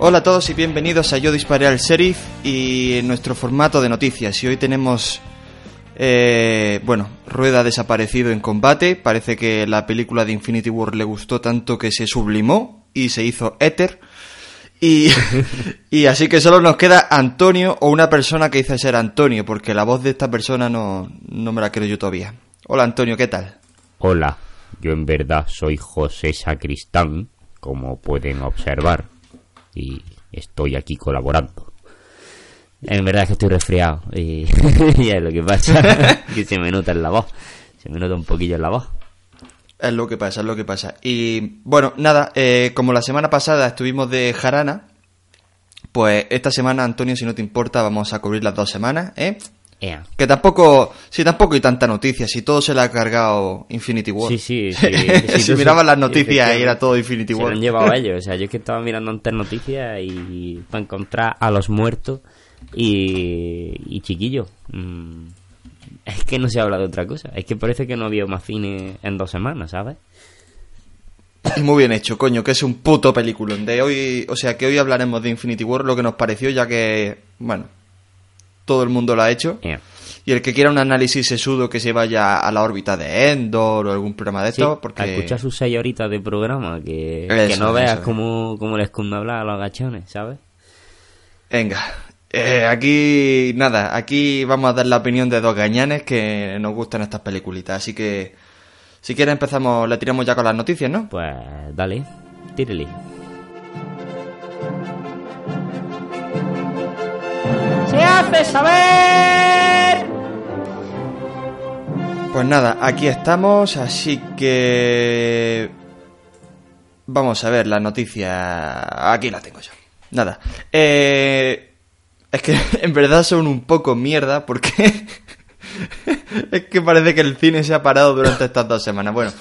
Hola a todos y bienvenidos a Yo Disparé al Sheriff y en nuestro formato de noticias. Y hoy tenemos, eh, bueno, Rueda desaparecido en combate. Parece que la película de Infinity War le gustó tanto que se sublimó y se hizo éter. Y, y así que solo nos queda Antonio o una persona que dice ser Antonio, porque la voz de esta persona no, no me la creo yo todavía. Hola Antonio, ¿qué tal? Hola, yo en verdad soy José Sacristán, como pueden observar y estoy aquí colaborando. En verdad es que estoy resfriado y, y es lo que pasa, que se me nota en la voz, se me nota un poquillo en la voz. Es lo que pasa, es lo que pasa. Y bueno, nada, eh, como la semana pasada estuvimos de jarana, pues esta semana, Antonio, si no te importa, vamos a cubrir las dos semanas, ¿eh? Que tampoco, si tampoco hay tanta noticia, si todo se le ha cargado Infinity War. Sí, sí, sí. si Sí, miraban las noticias y era todo Infinity Se lo War. han llevado ellos. O sea, yo es que estaba mirando antes noticias y para encontrar a los muertos y, y chiquillos. mm, es que no se habla de otra cosa. Es que parece que no había más cine en dos semanas, ¿sabes? Muy bien hecho, coño, que es un puto peliculón. De hoy, o sea, que hoy hablaremos de Infinity War, lo que nos pareció, ya que, bueno, todo el mundo lo ha hecho. Y el que quiera un análisis sesudo que se vaya a la órbita de Endor o algún programa de Sí, esto, porque... a escuchar sus seis horitas de programa, que, Eso, que no veas eso. cómo, cómo les cunde hablar a los gachones, ¿sabes? Venga, eh, aquí nada, aquí vamos a dar la opinión de dos gañanes que nos gustan estas peliculitas, así que si quieres empezamos, le tiramos ya con las noticias, ¿no? Pues dale, tírele. se hace saber. Pues nada, aquí estamos, así que vamos a ver la noticia, aquí la tengo yo. Nada, eh, es que en verdad son un poco mierda porque es que parece que el cine se ha parado durante estas dos semanas. Bueno,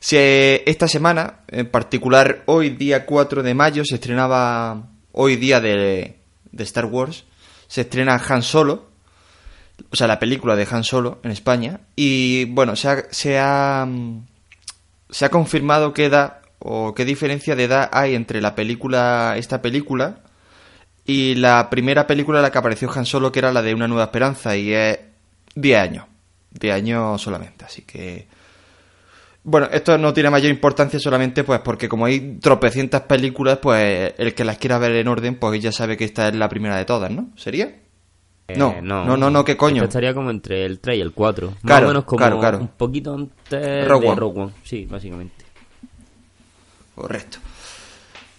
si eh, esta semana, en particular hoy día 4 de mayo, se estrenaba, hoy día de, de Star Wars, se estrena Han Solo, o sea, la película de Han Solo en España, y bueno, se ha, se ha, se ha confirmado qué edad o qué diferencia de edad hay entre la película, esta película, y la primera película en la que apareció Han Solo, que era la de Una Nueva Esperanza, y es 10 años. 10 años solamente, así que... Bueno, esto no tiene mayor importancia solamente pues porque como hay tropecientas películas, pues el que las quiera ver en orden, pues ya sabe que esta es la primera de todas, ¿no? ¿Sería? No, Eh, no, no, no, ¿qué coño? Estaría como entre el 3 y el 4. Más Claro, o menos como claro, claro. un poquito antes Rogue de. Rogue One. Sí, básicamente. Correcto.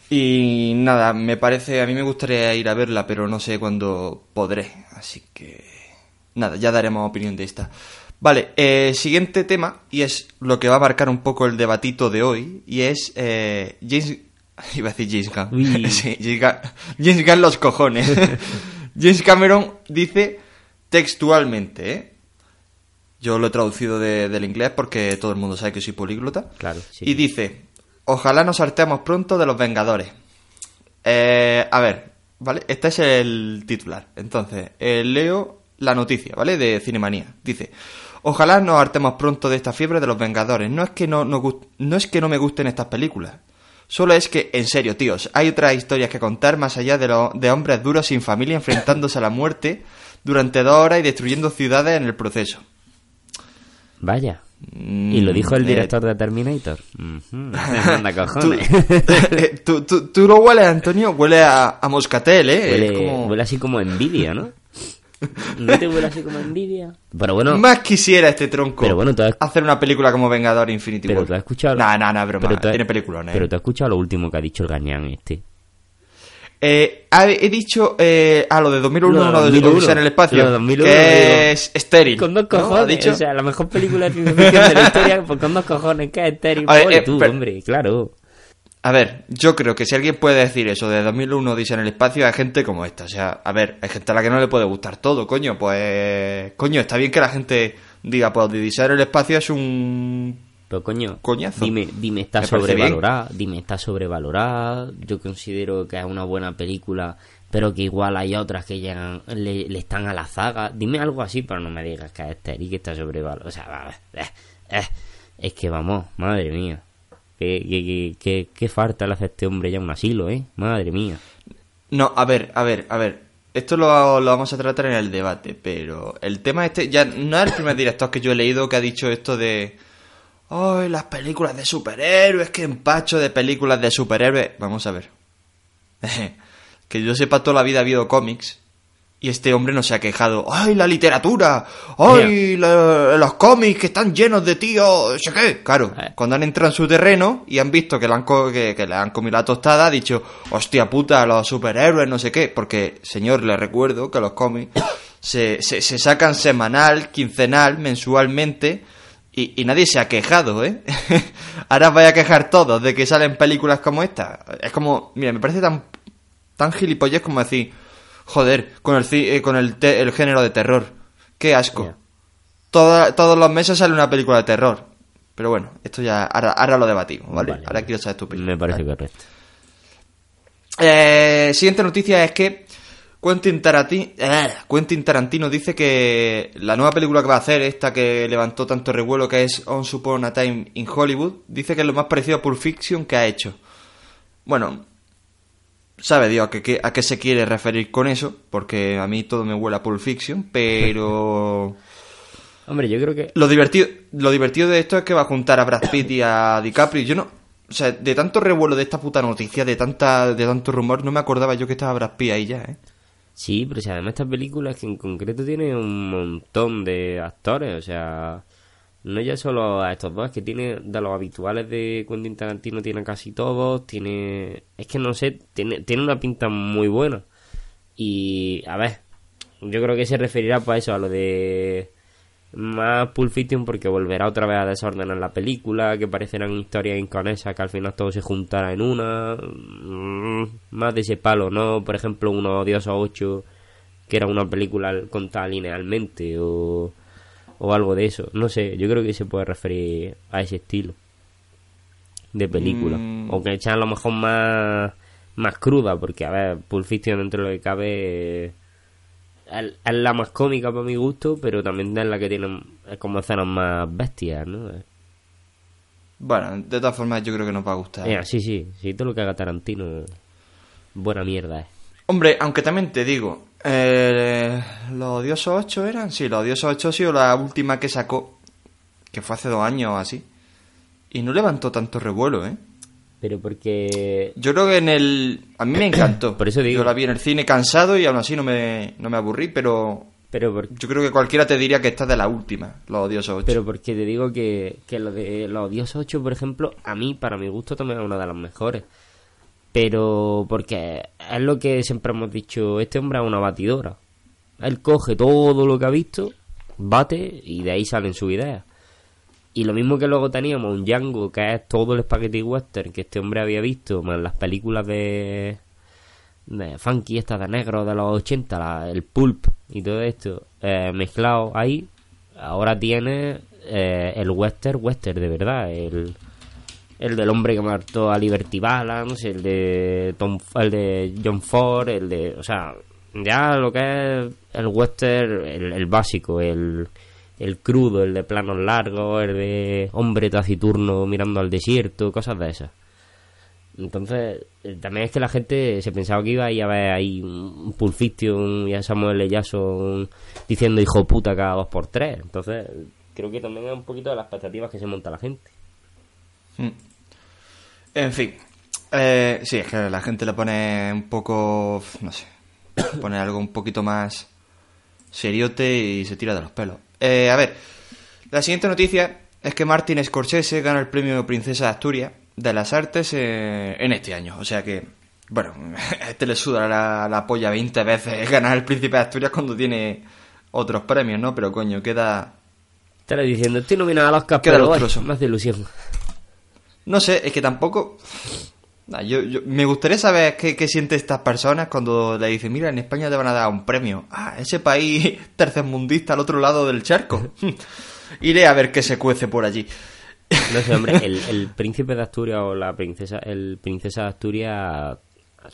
Y nada, me parece, a mí me gustaría ir a verla, pero no sé cuándo podré, así que nada, ya daremos opinión de esta. Vale, eh, siguiente tema, y es lo que va a marcar un poco el debatito de hoy, y es eh, James... Iba a decir James Gunn. Sí, James Gunn, James Gunn los cojones. James Cameron dice textualmente, ¿eh? Yo lo he traducido de- del inglés porque todo el mundo sabe que soy políglota. Claro, sí. Y dice, ojalá nos hartemos pronto de los Vengadores. Eh, a ver, ¿vale? Este es el titular. Entonces, eh, leo la noticia, ¿vale? De Cinemanía. Dice, ojalá nos hartemos pronto de esta fiebre de los Vengadores. No es que no, no, no, es que no me gusten estas películas. Solo es que, en serio, tíos, hay otras historias que contar más allá de, lo- de hombres duros sin familia enfrentándose a la muerte durante dos horas y destruyendo ciudades en el proceso. Vaya. Mm, Y lo dijo el eh, director de Terminator. Ujú, Anda, Tú, cojones. eh, tú, tú- tú lo hueles, Antonio, huele a, a moscatel, ¿eh? Huele, Es como- huele así como envidia, ¿no? ¿No te huele así como envidia? Pero bueno, Más quisiera este tronco Pero bueno, tú has- hacer una película como Vengador Infinity pero War. tú has escuchado... No, no, no, broma. pero has- Tiene peliculones. Pero tú has escuchado lo último que ha dicho el gañán este. Eh, ha- he dicho a ah, lo de 2001, Lo de no, de 2001. Odisea en el espacio, Lo de 2001, que es estéril. Con dos ¿no? ¿Ha cojones, dicho? o sea, la mejor película de ciencia de la historia, pues con dos cojones, que es estéril, A ver, eh, tú, pero- hombre, claro. A ver, yo creo que si alguien puede decir eso de 2001 Odisea en el espacio, hay gente como esta. O sea, a ver, hay gente a la que no le puede gustar todo, coño. Pues, coño, está bien que la gente diga, pues Odisea en el espacio es un... Pero coño, Coñazo. dime, dime está sobrevalorada, dime está sobrevalorada. Yo considero que es una buena película, pero que igual hay otras que llegan, le, le están a la zaga. Dime algo así, pero no me digas que es Terry que está sobrevalorada. O sea, eh, eh, es que vamos, madre mía. ¿Qué, qué, qué, qué- qué falta le hace este hombre ya un asilo, eh? Madre mía. No, a ver, a ver, a ver. Esto lo, lo vamos a tratar en el debate, pero el tema este, ya no es el primer director que yo he leído que ha dicho esto de... ¡Ay, las películas de superhéroes! ¡Qué empacho de películas de superhéroes! Vamos a ver. que yo sepa, toda la vida ha habido cómics y este hombre no se ha quejado. ¡Ay, la literatura! ¡Ay, la- los cómics que están llenos de tíos! Sé qué. Claro, Eh. cuando han entrado en su terreno y han visto que le han, co- que, que le han comido la tostada, ha dicho, hostia puta, los superhéroes, no sé qué. Porque, señor, le recuerdo que los cómics se, se, se sacan semanal, quincenal, mensualmente. Y, y nadie se ha quejado, ¿eh? Ahora os vais a quejar todos de que salen películas como esta. Es como, mira, me parece tan, tan gilipollez como decir, joder, con el, eh, con el, te- el género de terror. Qué asco. Toda- todos los meses sale una película de terror. Pero bueno, esto ya, ahora, ahora lo debatimos, ¿vale? Vale, ahora quiero saber tu opinión. Me parece Vale. correcto. Eh, siguiente noticia es que Quentin Tarantino, Quentin Tarantino dice que la nueva película que va a hacer, esta que levantó tanto revuelo, que es Once Upon a Time in Hollywood, dice que es lo más parecido a Pulp Fiction que ha hecho. Bueno, sabe Dios a qué, qué- a qué se quiere referir con eso, porque a mí todo me huele a Pulp Fiction, pero... Hombre, yo creo que... Lo divertido, lo divertido de esto es que va a juntar a Brad Pitt y a DiCaprio. Yo no, o sea, de tanto revuelo de esta puta noticia, de tanta, de tanto rumor, no me acordaba yo que estaba Brad Pitt ahí ya, ¿eh? Sí, pero si además esta película es que en concreto tiene un montón de actores, o sea, no ya solo a estos dos, que tiene de los habituales de Quentin Tarantino tiene casi todos, tiene, es que no sé, tiene, tiene una pinta muy buena. Y a ver, yo creo que se referirá pues a eso, a lo de más Pulp Fiction porque volverá otra vez a desordenar la película, que parecerán historias inconexas, que al final todo se juntará en una. Mm, Más de ese palo, ¿no? Por ejemplo, uno Odioso 8, que era una película contada linealmente, o, o algo de eso. No sé, yo creo que se puede referir a ese estilo de película. Mm. O que echan a lo mejor más, más cruda, porque, a ver, Pulp Fiction dentro de lo que cabe es la más cómica para mi gusto, pero también es la que tiene es como escenas más bestias, ¿no? Bueno, de todas formas yo creo que nos va a gustar. Eh, sí, sí, sí, todo lo que haga Tarantino, buena mierda es. Hombre, aunque también te digo, eh, los Odiosos 8 eran, sí, los Odiosos 8 ha sido la última que sacó, que fue hace dos años o así, y no levantó tanto revuelo, ¿eh? Pero porque... Yo creo que en el... A mí me encantó. Por eso digo. Yo la vi en el cine cansado y aún así no me, no me aburrí, pero Pero por- yo creo que cualquiera te diría que esta es de la última, los Odiosos 8. Pero porque te digo que, que lo de los Dios 8, por ejemplo, a mí, para mi gusto, también es una de las mejores. Pero porque es lo que siempre hemos dicho, este hombre es una batidora. Él coge todo lo que ha visto, bate y de ahí salen sus ideas. Y lo mismo que luego teníamos un Django, que es todo el spaghetti western que este hombre había visto, más las películas de, de funky, estas de negro de los 80, la- el pulp y todo esto, eh, mezclado ahí, ahora tiene eh, el western, western de verdad, el, el del hombre que mató a Liberty Balance, el de Tom, el de John Ford, el de, o sea, ya lo que es el western, el, el básico, el, el crudo, el de planos largos, el de hombre taciturno mirando al desierto, cosas de esas. Entonces, eh, también es que la gente se pensaba que iba a ir a ver ahí un Fiction y a Samuel L. Jackson diciendo hijo puta cada dos por tres. Entonces, creo que también es un poquito de las expectativas que se monta la gente. Mm. En fin. Eh, sí, es que la gente le pone un poco... No sé. Pone algo un poquito más seriote y se tira de los pelos. Eh, a ver. La siguiente noticia es que Martin Scorsese gana el premio Princesa de Asturias de las Artes eh, en este año. O sea que... Bueno, este le suda la, la polla 20 veces ganar el Príncipe de Asturias cuando tiene otros premios, ¿no? Pero coño, queda... Estaré diciendo, estoy nominado a los Oscar, Queda pero ay, más de ilusión. No sé, es que tampoco. Yo, yo- me gustaría saber qué, qué sienten estas personas cuando le dicen, mira, en España te van a dar un premio. Ah, ese país tercermundista al otro lado del charco. Iré a ver qué se cuece por allí. No sé, hombre, el, el príncipe de Asturias o la princesa, el princesa de Asturias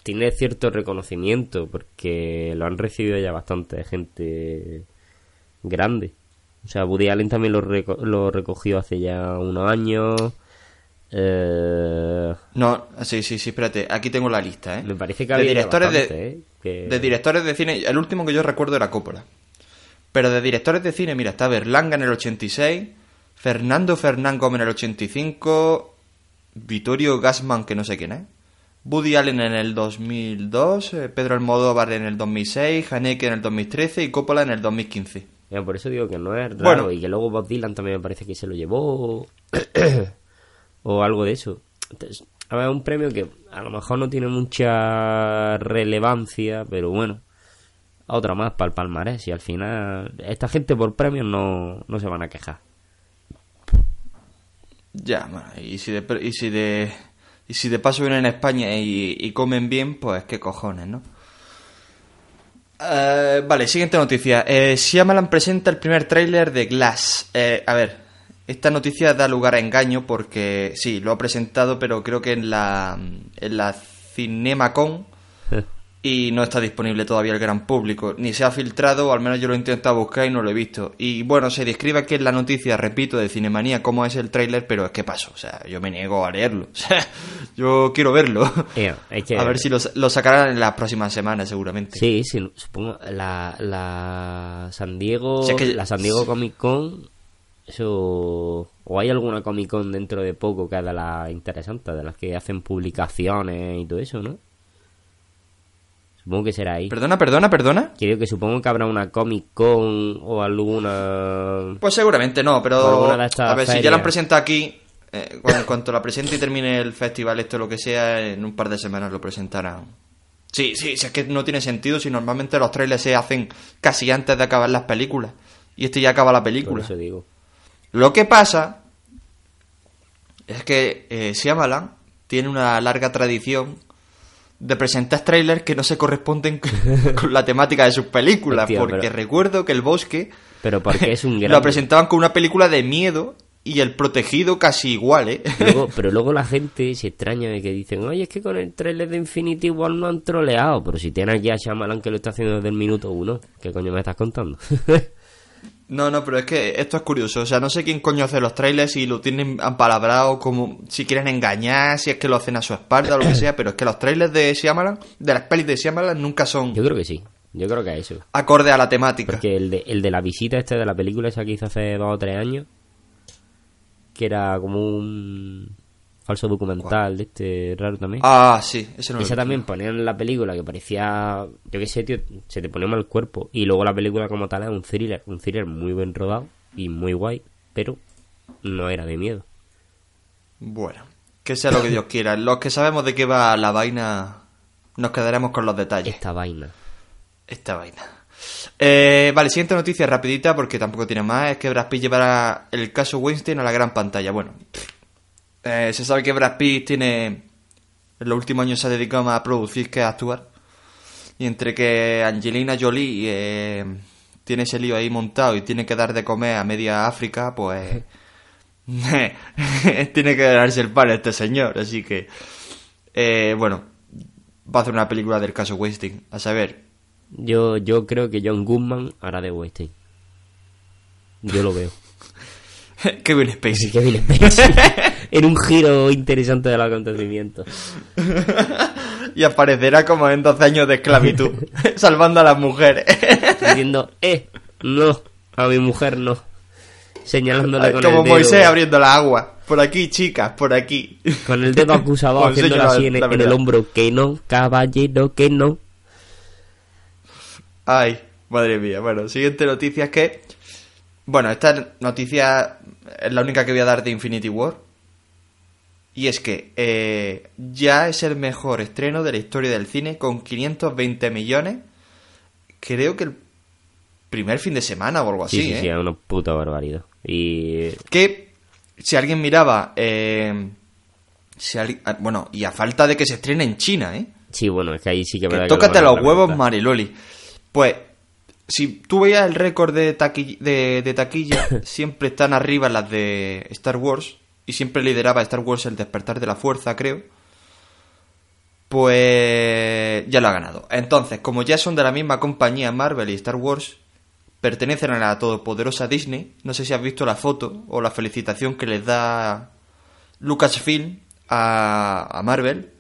tiene cierto reconocimiento porque lo han recibido ya bastante gente grande. O sea, Woody Allen también lo, reco- lo recogió hace ya unos años. Eh, No, sí, sí, sí, espérate, aquí tengo la lista, ¿eh? me parece que de directores de, ¿eh? Que- de directores de cine, el último que yo recuerdo era Coppola. Pero de directores de cine, mira, está Berlanga en el 86, Fernando Fernán Gómez en el 85, Vittorio Gassman, que no sé quién es, Woody Allen en el 2002, eh, Pedro Almodóvar en el 2006, Haneke en el 2013 y Coppola en el 2015. Ya, por eso digo que no es raro Bueno. y que luego Bob Dylan también me parece que se lo llevó o algo de eso. Entonces, a ver, un premio que a lo mejor no tiene mucha relevancia, pero bueno, otra más para el palmarés y al final esta gente por premios no, no se van a quejar. Ya, y si de, y si de, y si de paso vienen a España y, y comen bien, pues qué cojones, ¿no? Eh, vale, siguiente noticia. Eh, Shyamalan presenta el primer tráiler de Glass. Eh, a ver, esta noticia da lugar a engaño porque sí, lo ha presentado, pero creo que en la, en la CinemaCon y no está disponible todavía al gran público. Ni se ha filtrado, o al menos yo lo he intentado buscar y no lo he visto. Y bueno, se describe aquí en la noticia, repito, de Cinemanía cómo es el tráiler, pero es que paso. O sea, yo me niego a leerlo. O sea, yo quiero verlo. Ea, hay que- A ver si lo, lo sacarán en las próximas semanas, seguramente. Sí, sí, supongo la, la San Diego, Si es que- la San Diego Comic Con, eso, o hay alguna Comic Con dentro de poco que haga la interesante, de las que hacen publicaciones y todo eso, ¿no? Supongo que será ahí. Perdona, perdona, perdona. Creo que supongo que habrá una Comic Con o alguna... Pues seguramente no, pero de estas a ver, si ya la han presentado aquí, eh, cuando, en cuanto la presente y termine el festival, esto lo que sea, en un par de semanas lo presentarán. Sí, sí, si es que no tiene sentido si normalmente los trailers se hacen casi antes de acabar las películas. Y este ya acaba la Por película. eso digo. Lo que pasa es que eh, Shyamalan tiene una larga tradición de presentar trailers que no se corresponden con la temática de sus películas. Hostia, porque pero- recuerdo que El Bosque Pero porque es un gran... lo presentaban con una película de miedo y El Protegido casi igual, ¿eh? Luego- pero luego la gente se extraña de que dicen, oye, es que con el trailer de Infinity War no han troleado. Pero si tiene aquí a Shyamalan que lo está haciendo desde el minuto uno, ¿qué coño me estás contando? No, no, pero es que esto es curioso. O sea, no sé quién coño hace los trailers y lo tienen apalabrado como si quieren engañar, si es que lo hacen a su espalda o lo que sea, pero es que los trailers de Shyamalan, de las pelis de Shyamalan, nunca son Yo creo que sí, yo creo que a eso. acorde a la temática. Porque el de, el de la visita este de la película esa que hizo hace dos o tres años, que era como un falso documental de este raro también. Ah, sí, ese no Esa también ponían en la película que parecía, yo qué sé, tío, se te ponía mal el cuerpo. Y luego la película como tal es un thriller, un thriller muy bien rodado y muy guay, pero no era de miedo. Bueno, que sea lo que Dios quiera. Los que sabemos de qué va la vaina, nos quedaremos con los detalles. Esta vaina. Esta vaina. Eh, vale, siguiente noticia rapidita porque tampoco tiene más. Es que Brad Pitt llevará el caso Weinstein a la gran pantalla. Bueno, eh, se sabe que Brad Pitt tiene... En los últimos años se ha dedicado más a producir que a actuar. Y entre que Angelina Jolie eh, tiene ese lío ahí montado y tiene que dar de comer a media África, pues... tiene que darse el pan este señor. Así que... eh, bueno, va a hacer una película del caso Weinstein. A saber, Yo, yo creo que John Goodman hará de Weinstein. Yo lo veo. Kevin Spacey. Kevin Spacey. en un giro interesante del acontecimiento. y aparecerá como en 12 años de esclavitud, salvando a las mujeres. Diciendo, eh, no, a mi mujer no. Señalándole con como el dedo. Moisés abriendo la agua. Por aquí, chicas, por aquí. Con el dedo acusador la- así en, en el hombro. Que no, caballero, que no. Ay, madre mía. Bueno, siguiente noticia es que... Bueno, esta noticia es la única que voy a dar de Infinity War. Y es que eh, ya es el mejor estreno de la historia del cine con 520 millones. Creo que el primer fin de semana o algo Sí, así, sí, ¿eh? sí, es una puta barbaridad. Y que si alguien miraba eh, Si alguien- ah, bueno, y a falta de que se estrene en China, ¿eh? Sí, bueno, es que ahí sí que... Que verdad que lo tócate los huevos. Mariloli. Pues, si tú veías el récord de, taqui- de, de taquilla, siempre están arriba las de Star Wars. Y siempre lideraba Star Wars el despertar de la fuerza, creo. Pues ya lo ha ganado. Entonces, como ya son de la misma compañía Marvel y Star Wars, pertenecen a la todopoderosa Disney. No sé si has visto la foto o la felicitación que les da Lucasfilm a, a Marvel.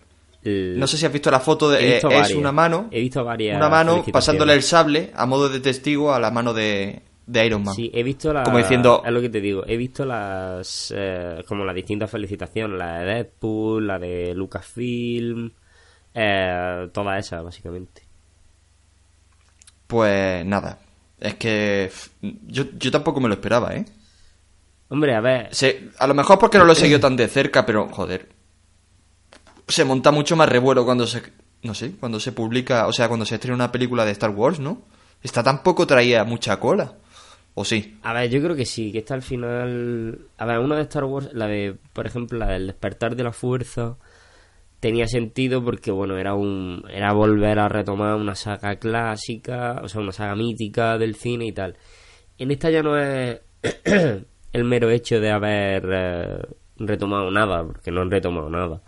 El- No sé si has visto la foto de eh, es una mano, He visto varias una mano pasándole el sable a modo de testigo a la mano de, de Iron Man. Sí, he visto la... Como diciendo- Es lo que te digo. He visto las... eh, como las distintas felicitaciones. La de Deadpool, la de Lucasfilm... Eh, todas esas, básicamente. Pues nada, es que yo, yo tampoco me lo esperaba, ¿eh? Hombre, a ver... Se- a lo mejor porque no lo he seguido tan de cerca, pero joder, se monta mucho más revuelo cuando se, no sé, cuando se publica, o sea, cuando se estrena una película de Star Wars, ¿no? Esta tampoco traía mucha cola, ¿o sí? A ver, yo creo que sí, que está al final... A ver, una de Star Wars, la de, por ejemplo, la del despertar de la fuerza, tenía sentido porque, bueno, era un era volver a retomar una saga clásica, o sea, una saga mítica del cine y tal. En esta ya no es el mero hecho de haber eh, retomado nada, porque no han retomado nada.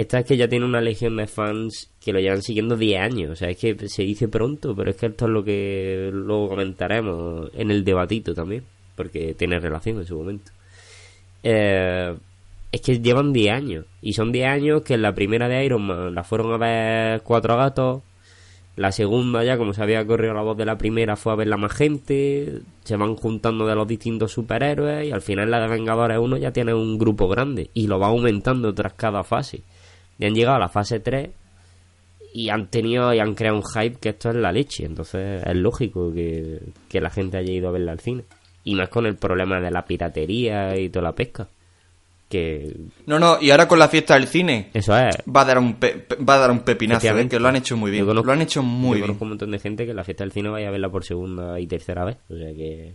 Esta es que ya tiene una legión de fans que lo llevan siguiendo 10 años. O sea, es que se dice pronto, pero es que esto es lo que luego comentaremos en el debatito también, porque tiene relación en su momento. Eh, es que llevan 10 años. Y son 10 años que en la primera de Iron Man la fueron a ver cuatro gatos. La segunda ya, como se había corrido la voz de la primera, fue a verla más gente. Se van juntando de los distintos superhéroes. Y al final la de Vengadores 1 ya tiene un grupo grande. Y lo va aumentando tras cada fase. Y han llegado a la fase 3 y han tenido y han creado un hype que esto es la leche. Entonces es lógico que, que la gente haya ido a verla al cine. Y más con el problema de la piratería y toda la pesca. Que No, no, y ahora con la fiesta del cine eso es. va a dar un, pe- va a dar un pepinazo, ¿eh? Que lo han hecho muy bien, conozco- lo han hecho muy yo bien. conozco un montón de gente que en la fiesta del cine vaya a verla por segunda y tercera vez. O sea que.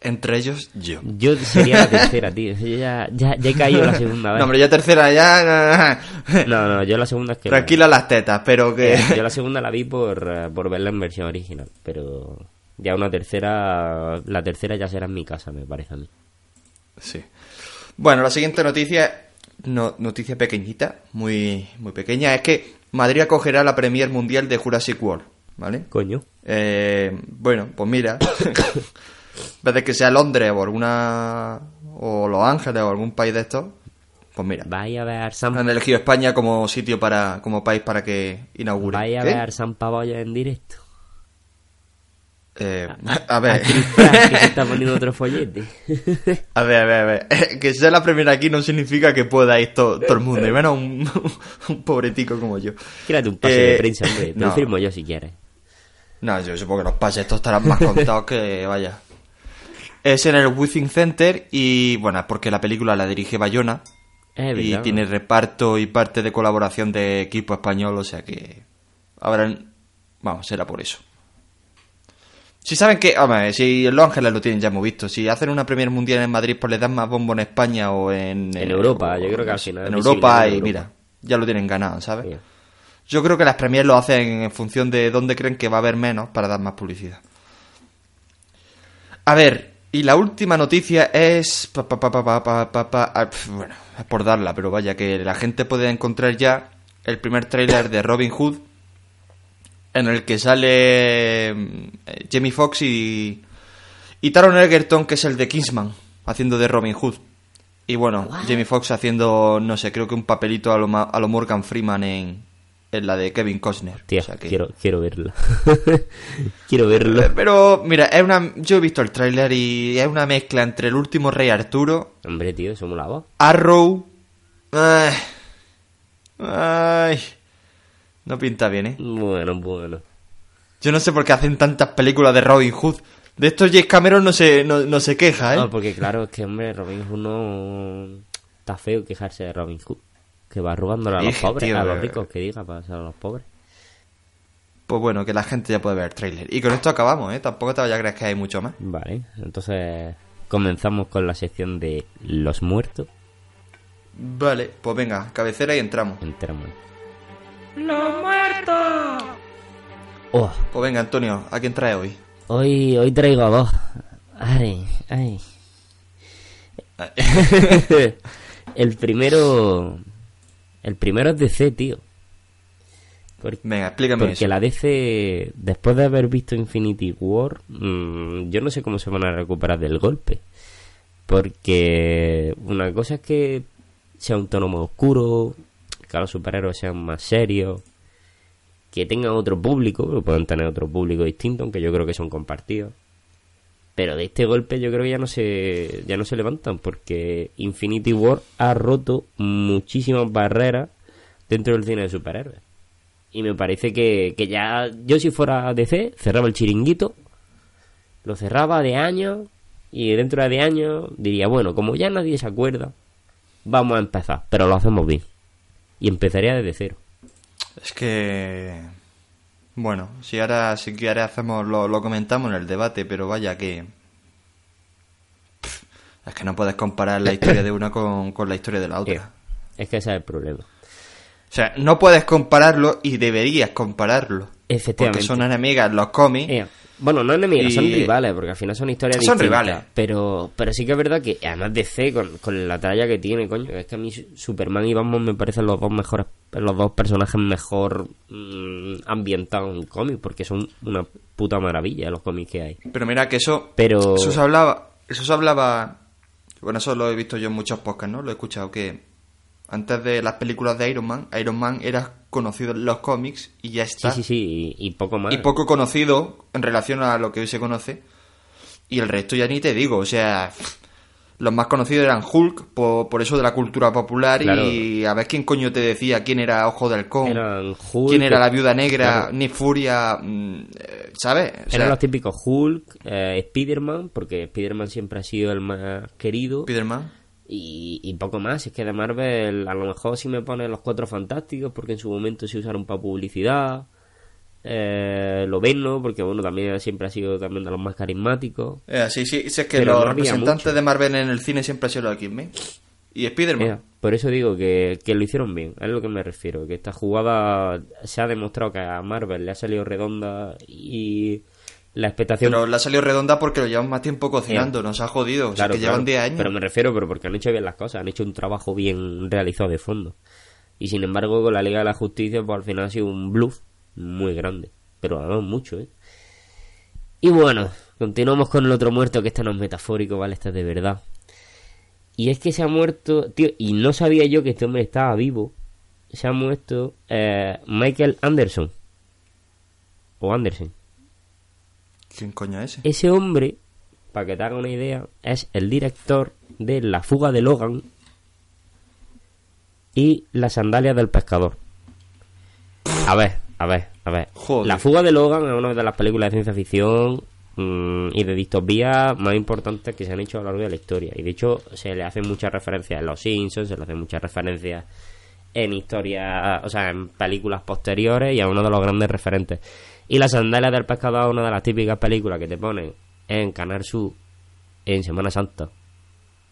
Entre ellos, yo. Yo sería la tercera, tío. Yo ya, ya, ya he caído la segunda vez. No, hombre, ya tercera, ya... No, no, yo la segunda es que. Tranquila las tetas, pero que... Eh, yo la segunda la vi por, eh, por verla en versión original. Pero ya una tercera. La tercera ya será en mi casa, me parece a mí. Sí. Bueno, la siguiente noticia, no, noticia pequeñita, muy, muy pequeña, es que Madrid acogerá la Premier Mundial de Jurassic World, ¿vale? Coño. Eh, bueno, pues mira, vez de que sea Londres o alguna... o Los Ángeles o algún país de estos, pues mira, Vaya a ver San, han elegido España como sitio para, como país para que inaugure. vaya a ¿Qué? ver San Paboya en directo. Eh, a ver, Frank, que se está poniendo otro follete. a ver, a ver, a ver. Que sea la primera aquí no significa que pueda ir to- todo el mundo, y menos un, un pobretico como yo. Quírate un pase de Eh, prensa, hombre. Te no. lo firmo yo si quieres. No, yo supongo que los pases estos estarán más contados que vaya. Es en el Withing Center y bueno, porque la película la dirige Bayona Es y verdad. tiene reparto y parte de colaboración de equipo español, o sea que habrán, vamos, será por eso. Si saben que, hombre, si en Los Ángeles lo tienen ya hemos visto, si hacen una Premier Mundial en Madrid pues les dan más bombo en España o en... En eh, Europa, o- yo creo que al final En Europa y Europa. mira, ya lo tienen ganado, ¿sabes? Yo creo que las Premier lo hacen en función de dónde creen que va a haber menos para dar más publicidad. A ver, y la última noticia es... Bueno, es por darla, pero vaya que la gente puede encontrar ya el primer tráiler de Robin Hood en el que sale mm, eh, Jamie Foxx y, y Taron Egerton, que es el de Kingsman, haciendo de Robin Hood. Y bueno, Jamie Foxx haciendo, no sé, creo que un papelito a lo, a lo Morgan Freeman en, en la de Kevin Costner. Tío, O sea que- quiero, quiero verlo. quiero verlo. Eh, Pero, mira, es una, yo he visto el tráiler y es una mezcla entre el último Rey Arturo, Hombre, tío, eso molaba. Arrow... Ay, ay, no pinta bien, ¿eh? Bueno, bueno. Yo no sé por qué hacen tantas películas de Robin Hood. De estos James Cameron no se, no, no se queja, ¿eh? No, porque claro, es que, hombre, Robin Hood no... Está feo quejarse de Robin Hood. Que va robándole a los pobres, tío, a los ricos, que diga, para a los pobres. Pues bueno, que la gente ya puede ver el tráiler. Y con esto acabamos, ¿eh? Tampoco te vayas a creer que hay mucho más. Vale, entonces comenzamos con la sección de los muertos. Vale, pues venga, cabecera y entramos. Entramos. ¡Los muertos! Oh, Pues venga, Antonio, ¿a quién trae hoy? hoy, hoy traigo a dos. Ay, ay. el primero. El primero es DC, tío. Por- Venga, explícame Porque eso. la DC, después de haber visto Infinity War, mm, yo no sé cómo se van a recuperar del golpe. Porque una cosa es que sea un tono más oscuro, que los superhéroes sean más serios, que tengan otro público, que puedan tener otro público distinto, aunque yo creo que son compartidos. Pero de este golpe yo creo que ya no se ya no se levantan porque Infinity War ha roto muchísimas barreras dentro del cine de superhéroes. Y me parece que, que ya yo si fuera DC cerraba el chiringuito, lo cerraba de años y dentro de 10 años diría, bueno, como ya nadie se acuerda, vamos a empezar, pero lo hacemos bien. Y empezaría desde cero. Es que... Bueno, si ahora, si ahora hacemos, lo, lo comentamos en el debate, pero vaya que... Pff, Es que no puedes comparar la historia de una con, con la historia de la Eh, otra. es que ese es el problema. O sea, no puedes compararlo y deberías compararlo. Efectivamente. Porque son enemigas los cómics. Eh, bueno, no enemigos, son Y- rivales, porque al final son historias Son distintas. rivales. Pero, pero sí que es verdad que, además de C, con, con la talla que tiene, coño, es que a mí Su- Superman y Batman me parecen los dos mejores, los dos personajes mejor mm, ambientados en cómics, porque son una puta maravilla los cómics que hay. Pero mira que eso... Pero- Eso se hablaba... Eso se hablaba... Bueno, eso lo he visto yo en muchos podcasts, ¿no? Lo he escuchado que... Antes de las películas de Iron Man, Iron Man era conocido en los cómics y ya Sí, está. sí, sí, y, y poco más. y poco conocido en relación a lo que hoy se conoce. Y el resto ya ni te digo, o sea, los más conocidos eran Hulk, por, por eso de la cultura popular, Claro. y a ver quién coño te decía quién era Ojo del Halcón, Hulk, quién era la Viuda Negra, claro. ni Furia, mm, eh, ¿sabes? O sea, Eran los típicos Hulk, eh, Spider-Man, porque Spider-Man siempre ha sido el más querido. Spiderman. Y, y poco más, es que de Marvel a lo mejor si me pone los cuatro fantásticos porque en su momento se usaron para publicidad, eh, lo ven, ¿no? Porque bueno, también siempre ha sido también de los más carismáticos. Eh, sí, sí, sí, es que los no representantes de Marvel en el cine siempre han sido los X-Men. Y Spiderman. Eh, por eso digo que, que lo hicieron bien, es lo que me refiero, que esta jugada se ha demostrado que a Marvel le ha salido redonda y la expectación... Pero le ha salido redonda porque lo llevan más tiempo cocinando, Eh, nos ha jodido, o sea, Claro, que llevan claro. 10 años. Pero me refiero, pero porque han hecho bien las cosas, han hecho un trabajo bien realizado de fondo. Y sin embargo, con la Liga de la Justicia, pues al final ha sido un bluff muy grande. Pero además mucho, ¿eh? Y bueno, continuamos con el otro muerto, que este no es metafórico, ¿vale? Este es de verdad. Y es que se ha muerto, tío, y no sabía yo que este hombre estaba vivo. Se ha muerto eh, Michael Anderson. O Anderson. ¿Quién coño es ese? Ese hombre, para que te haga una idea, es el director de La fuga de Logan y Las sandalias del pescador. A ver, a ver, a ver. Joder. La fuga de Logan es una de las películas de ciencia ficción mm, y de distopía más importantes que se han hecho a lo largo de la historia. Y de hecho se le hacen muchas referencias en Los Simpsons, se le hacen muchas referencias en historias, o sea, en películas posteriores y a uno de los grandes referentes. Y Las sandalias del pescador es una de las típicas películas que te ponen en Canal Sur en Semana Santa,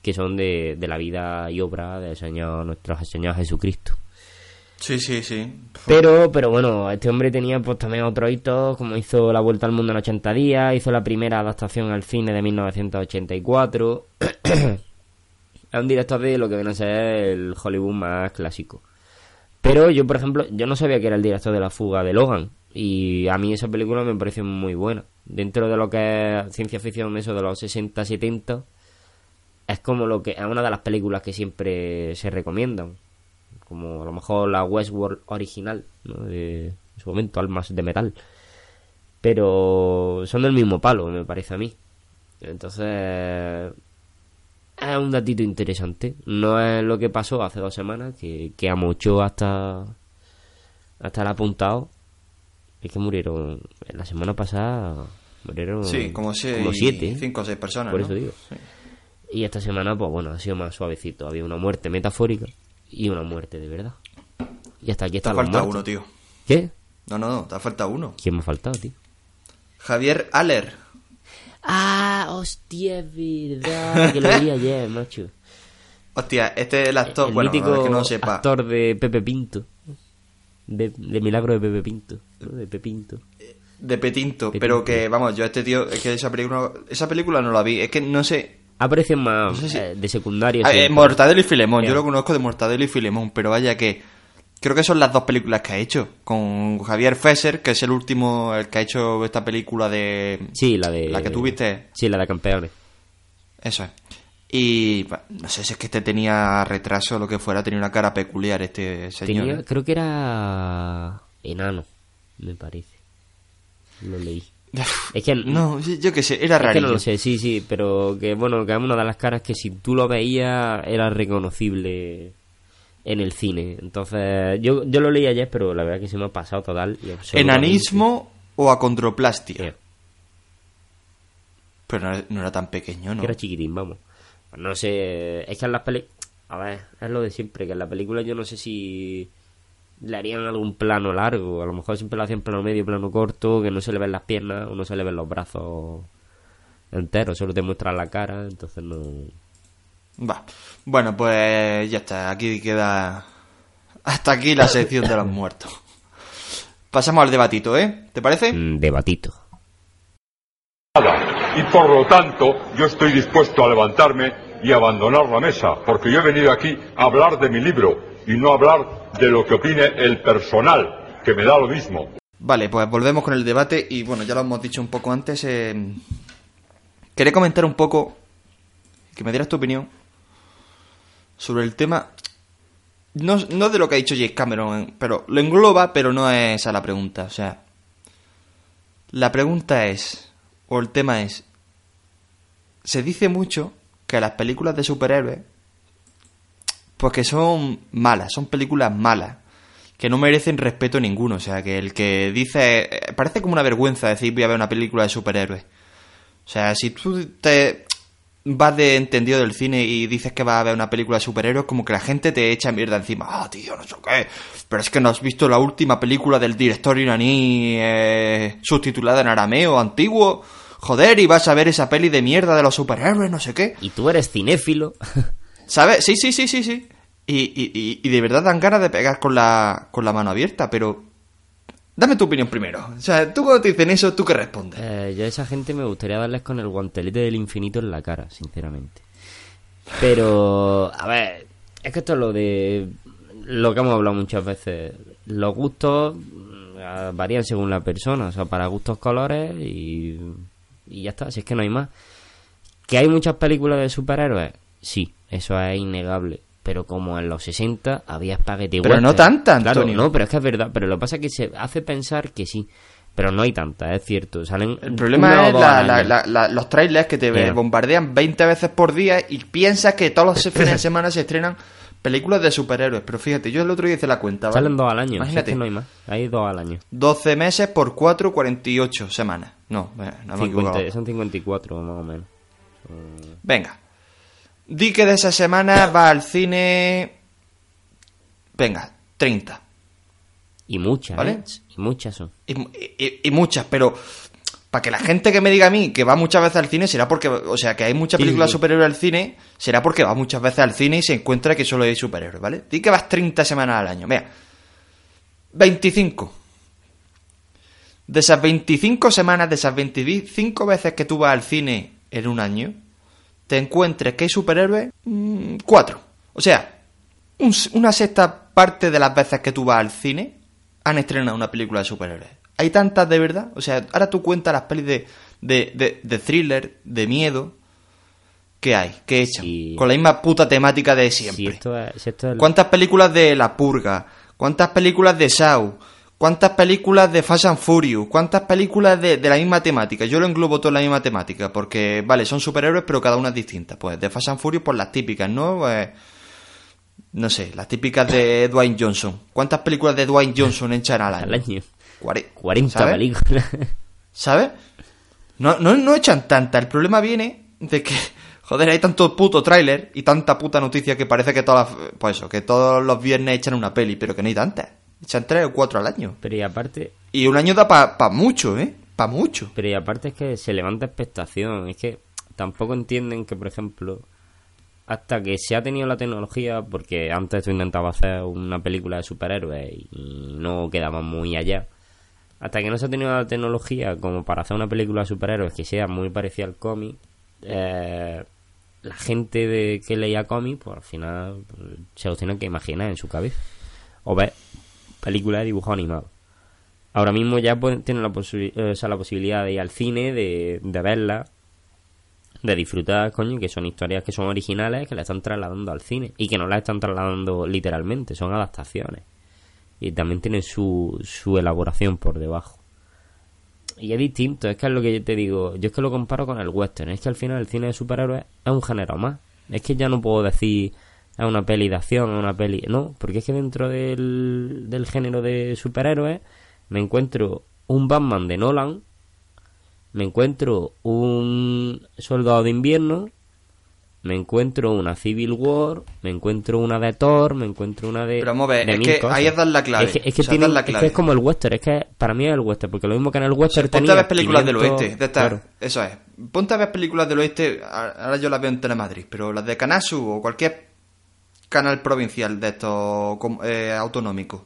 que son de, de la vida y obra del Señor, nuestro Señor Jesucristo. Sí, sí, sí. Pero, pero bueno, este hombre tenía pues también otros hitos, como hizo La Vuelta al Mundo en 80 días, hizo la primera adaptación al cine de 1984. es un director de lo que viene a ser el Hollywood más clásico. Pero yo, por ejemplo, yo no sabía que era el director de La Fuga de Logan. Y a mí esa película me pareció muy buena. Dentro de lo que es ciencia ficción, eso de los 60-70, es como lo que es una de las películas que siempre se recomiendan como a lo mejor la Westworld original, ¿no? de en su momento, Almas de Metal. Pero son del mismo palo, me parece a mí. Entonces, es un datito interesante. No es lo que pasó hace dos semanas, que, que a hasta, hasta el apuntado. Es que murieron, la semana pasada murieron Sí, como, seis, como siete. ¿eh? cinco o seis personas. Por ¿no? eso digo. Sí. Y esta semana, pues bueno, ha sido más suavecito. Había una muerte metafórica y una muerte de verdad. Y hasta aquí Te ha faltado uno, tío. ¿Qué? No, no, no, te ha faltado uno. ¿Quién me ha faltado, tío? Javier Aller. Ah, hostia, es verdad. Que lo vi ayer, macho. Hostia, este es el actor, el bueno, mítico es que no lo sepa. actor de Pepe Pinto. De, de Milagro de Pepe Pinto. ¿no? De Pepinto. De Petinto, Petinto. pero que, vamos, yo a este tío, es que esa película, esa película no la vi, es que no sé... Aparecen más No sé si- eh, de secundario. Eh, Mortadelo y Filemón, yo lo conozco de Mortadelo y Filemón, pero vaya que... Creo que son las dos películas que ha hecho, con Javier Fesser, que es el último, el que ha hecho esta película de... Sí, la de. La que tú viste. Sí, la de campeones. Eso es. Y no sé si es que este tenía retraso o lo que fuera, tenía una cara peculiar este señor. Tenía, ¿eh? creo que era. Enano, me parece. Lo leí. Es que. No, yo qué sé, era no lo sé, sí, sí, pero que bueno, que es una de las caras que si tú lo veías era reconocible en el cine. Entonces, yo, yo lo leí ayer, pero la verdad que se me ha pasado total. y. ¿Enanismo o acondroplastia? Sí, Pero no, no era tan pequeño, ¿no? que era chiquitín, vamos. No sé, es que en las películas... A ver, es lo de siempre, que en la película yo no sé si le harían algún plano largo, a lo mejor siempre lo hacían plano medio, plano corto, que no se le ven las piernas o no se le ven los brazos enteros, solo te muestran la cara, entonces no... Va. Bueno, pues ya está, aquí queda... Hasta aquí la sección de los muertos. Pasamos al debatito, ¿eh? ¿Te parece? Mm, Debatito. Y por lo tanto, yo estoy dispuesto a levantarme y abandonar la mesa, porque yo he venido aquí a hablar de mi libro y no a hablar de lo que opine el personal, que me da lo mismo. Vale, pues volvemos con el debate y bueno, ya lo hemos dicho un poco antes. Eh... Quería comentar un poco, que me dieras tu opinión sobre el tema, no, no de lo que ha dicho James Cameron, pero lo engloba, pero no es esa la pregunta. O sea, la pregunta es, o el tema es, se dice mucho que las películas de superhéroes, pues que son malas, son películas malas que no merecen respeto ninguno. O sea, que el que dice. eh, Parece como una vergüenza decir voy a ver una película de superhéroes. O sea, si tú te vas de entendido del cine y dices que vas a ver una película de superhéroes, como que la gente te echa mierda encima. Ah, tío, no sé qué. Pero es que no has visto la última película del director iraní eh, subtitulada en arameo antiguo. Joder, y vas a ver esa peli de mierda de los superhéroes, no sé qué. Y tú eres cinéfilo. ¿Sabes? Sí, sí, sí, sí, sí. Y, y, y- y de verdad dan ganas de pegar con la, con la mano abierta, pero... Dame tu opinión primero. O sea, tú cuando te dicen eso, ¿tú qué respondes? Eh, yo a esa gente me gustaría darles con el guantelete del infinito en la cara, sinceramente. Pero, a ver, es que esto es lo de lo que hemos hablado muchas veces. Los gustos mm, varían según la persona, o sea, para gustos colores y, y ya está, si es que no hay más. ¿Que hay muchas películas de superhéroes? Sí, eso es innegable. Pero como en los 60 había espagueti Pero no tanta, Claro, Antonio. no, pero es que es verdad. Pero lo que pasa es que se hace pensar que sí. Pero no hay tantas, es cierto. Salen El problema es la- la- la- la- los trailers que te bombardean 20 veces por día y piensas que todos los fines de semana se estrenan películas de superhéroes. Pero fíjate, yo el otro día hice la cuenta. ¿vale? Salen dos al año. es Imagínate. que no hay más. Hay dos al año. 12 meses por 4, 48 semanas. No, eh, no me he 50 equivocado. son 54 más o menos. Venga. Di que de esa semana va al cine. Venga, 30. Y muchas, ¿Vale? ¿eh? Y muchas son. Y, y- y muchas, pero. Para que la gente que me diga a mí que va muchas veces al cine será porque. O sea, que hay muchas películas sí. superhéroes al cine, será porque va muchas veces al cine y se encuentra que solo hay superhéroes, ¿vale? Di que vas 30 semanas al año. Mira. 25. De esas 25 semanas, de esas 25 veces que tú vas al cine en un año, te encuentres que hay superhéroes, mm, cuatro. O sea, un una sexta parte de las veces que tú vas al cine han estrenado una película de superhéroes. ¿Hay tantas de verdad? O sea, ahora tú cuentas las pelis de, de, de, de thriller, de miedo, que hay, que echan, Sí. con la misma puta temática de Si siempre. esto es, si esto es- ¿Cuántas películas de La Purga? ¿Cuántas películas de Saw? ¿Cuántas películas de Fast and Furious? ¿Cuántas películas de, de la misma temática? Yo lo englobo todo en la misma temática, porque, vale, son superhéroes, pero cada una es distinta. Pues de Fast and Furious, pues las típicas, ¿no? Pues, no sé, las típicas de Dwayne Johnson. ¿Cuántas películas de Dwayne Johnson echan al año? al año. Cuare- 40 ¿sabes? películas. ¿Sabes? No, no, no echan tanta. El problema viene de que, joder, hay tanto puto tráiler y tanta puta noticia que parece que todas las- pues eso, que todos los viernes echan una peli, pero que no hay tantas. Echan tres o cuatro al año. Pero y aparte, Y un año da para pa mucho, ¿eh? Para mucho. pero y aparte es que se levanta expectación. Es que tampoco entienden que, por ejemplo, hasta que se ha tenido la tecnología, porque antes tú intentabas hacer una película de superhéroes y no quedaba muy allá. Hasta que no se ha tenido la tecnología como para hacer una película de superhéroes que sea muy parecida al cómic, eh, la gente de que leía cómics, pues al final pues, se lo tiene que imaginar en su cabeza. O ver películas de dibujo animado. Ahora mismo ya pueden, tienen la, posi- eh, o sea, la posibilidad de ir al cine, de, de verla, de disfrutar, coño, que son historias que son originales, que la están trasladando al cine y que no la están trasladando literalmente, son adaptaciones. Y también tienen su, su elaboración por debajo. Y es distinto, es que es lo que yo te digo, yo es que lo comparo con el western, es que al final el cine de superhéroes es un género más. Es que ya no puedo decir es una peli de acción, es una peli... No, porque es que dentro del, del género de superhéroes me encuentro un Batman de Nolan, me encuentro un Soldado de Invierno, me encuentro una Civil War, me encuentro una de Thor, me encuentro una de. Pero a de es que cosas. ahí es dar la clave. Es que, es, que O sea, tienen- dar la es que clave. es como el western, es que para mí es el western, porque lo mismo que en el western Ponte tenía a ver películas del 500 oeste, de estas- claro. eso es. Ponte a ver películas del oeste, a- ahora yo las veo en Telemadrid, pero las de Canasu o cualquier canal provincial de estos eh, autonómicos.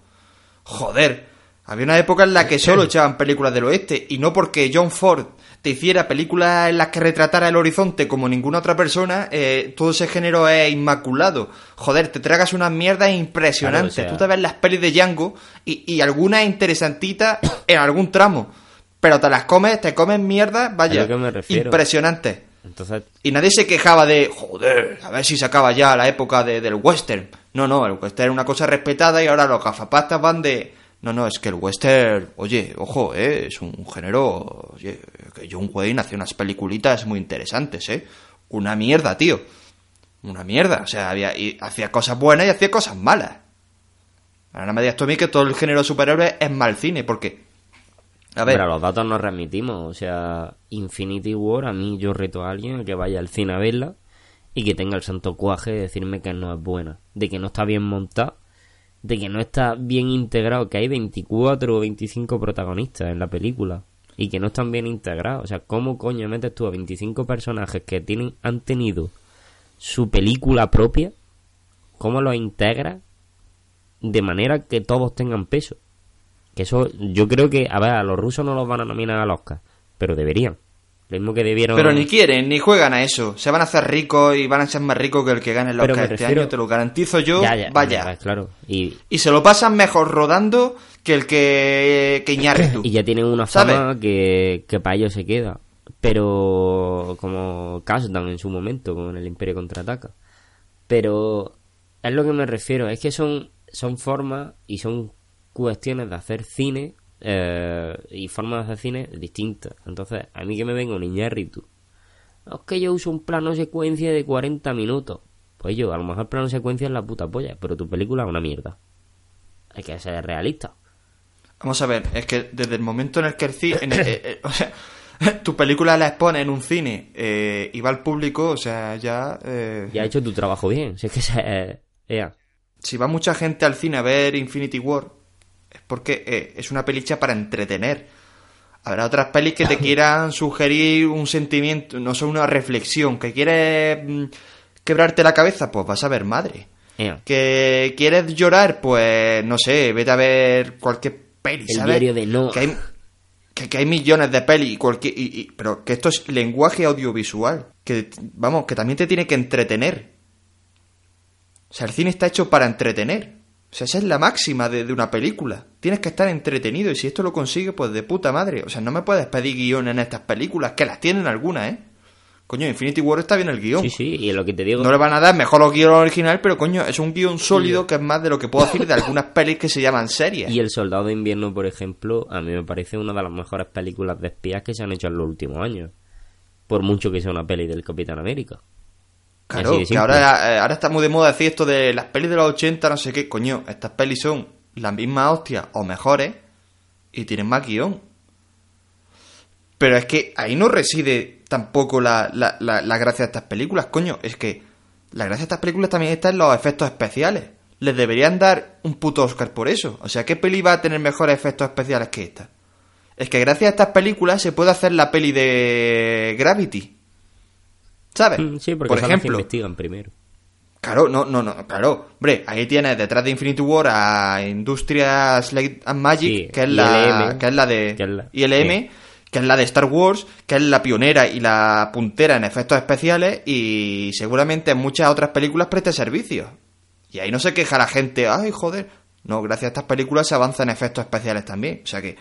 Joder, había una época en la que solo echaban películas del oeste y no porque John Ford te hiciera películas en las que retratara el horizonte como ninguna otra persona, eh, todo ese género es inmaculado. Joder, te tragas unas mierdas impresionantes. Claro, o sea- Tú te ves las pelis de Django y, y algunas interesantitas en algún tramo. Pero te las comes, te comes mierda, vaya, A Y nadie se quejaba de, joder, a ver si se acaba ya la época de- del western. No, no, el western era una cosa respetada y ahora los gafapastas van de... No, no, es que el western, oye, ojo, eh, es un género... Oye, que John Wayne hace unas peliculitas muy interesantes, ¿eh? Una mierda, tío. Una mierda. O sea, había, y hacía cosas buenas y hacía cosas malas. Ahora me digas tú a mí que todo el género de superhéroes es mal cine, porque... A ver, pero los datos nos remitimos. O sea, Infinity War, a mí yo reto a alguien que vaya al cine a verla y que tenga el santo cuaje de decirme que no es buena, de que no está bien montada, de que no está bien integrado, que hay 24 o 25 protagonistas en la película y que no están bien integrados. O sea, ¿cómo coño metes tú a 25 personajes que tienen han tenido su película propia? ¿Cómo los integras de manera que todos tengan peso? Que eso, yo creo que, a ver, a los rusos no los van a nominar al Oscar, pero deberían. Lo mismo que debieron. Pero ni quieren, ni juegan a eso. Se van a hacer ricos y van a ser más ricos que el que gane el Oscar este refiero- año, te lo garantizo yo. Ya, ya, vaya. ya, claro. Y, Y se lo pasan mejor rodando que el que, que Iñárritu. y ya tienen una ¿Sabes? fama que, que para ellos se queda. Pero como Cashdown en su momento, con el Imperio Contraataca. Pero es lo que me refiero, es que son, son formas y son cuestiones de hacer cine eh, y formas de hacer cine distintas. Entonces, a mí que me venga un Iñárritu. Es que yo uso un plano secuencia de 40 minutos. Pues yo, a lo mejor plano secuencia es la puta polla, pero tu película es una mierda. Hay que ser realista. Vamos a ver, es que desde el momento en el que el cine... o sea, tu película la expone en un cine eh, y va al público, o sea, ya... eh, Ya has hecho tu trabajo bien. Si es que se, eh. Si va mucha gente al cine a ver Infinity War, es porque eh, es una pelicha para entretener. Habrá otras pelis que te quieran sugerir un sentimiento, no son una reflexión, que quieres mm, quebrarte la cabeza, pues vas a ver madre. Que quieres llorar, pues no sé, vete a ver cualquier peli, El ¿sabes? diario de Noah. Que hay, que, que hay millones de pelis, y cualquier, y- y- pero que esto es lenguaje audiovisual, que vamos, que también te tiene que entretener. O sea, el cine está hecho para entretener. O sea, esa es la máxima de, de una película. Tienes que estar entretenido y si esto lo consigue, pues de puta madre. O sea, no me puedes pedir guion en estas películas, que las tienen algunas, ¿eh? Coño, Infinity War está bien el guion. Sí, sí, y es lo que te digo. No le van a dar mejor los guiones original, pero coño, es un guion sólido que es más de lo que puedo decir de algunas pelis que se llaman series. Y El Soldado de Invierno, por ejemplo, a mí me parece una de las mejores películas de espías que se han hecho en los últimos años. Por mucho que sea una peli del Capitán América. Claro, que ahora, eh, ahora está muy de moda decir esto de las pelis de los 80, no sé qué. Coño, estas pelis son las mismas hostias o mejores y tienen más guion. Pero es que ahí no reside tampoco la, la, la, la gracia de estas películas, coño. Es que la gracia de estas películas también está en los efectos especiales. Les deberían dar un puto Oscar por eso. O sea, ¿qué peli va a tener mejores efectos especiales que esta? Es que gracias a estas películas se puede hacer la peli de Gravity. ¿Sabes? Mm, Sí, porque por son las que ejemplo. investigan primero. Claro, no, no, no, claro. Hombre, ahí tienes detrás de Infinity War a Industrias Light and Magic, Sí, que, es la, ILM, que es la de que es la- ILM, sí. que es la de Star Wars, que es la pionera y la puntera en efectos especiales y seguramente en muchas otras películas preste servicios. Y ahí no se queja la gente, ay, joder. No, gracias a estas películas se avanza en efectos especiales también. O sea que,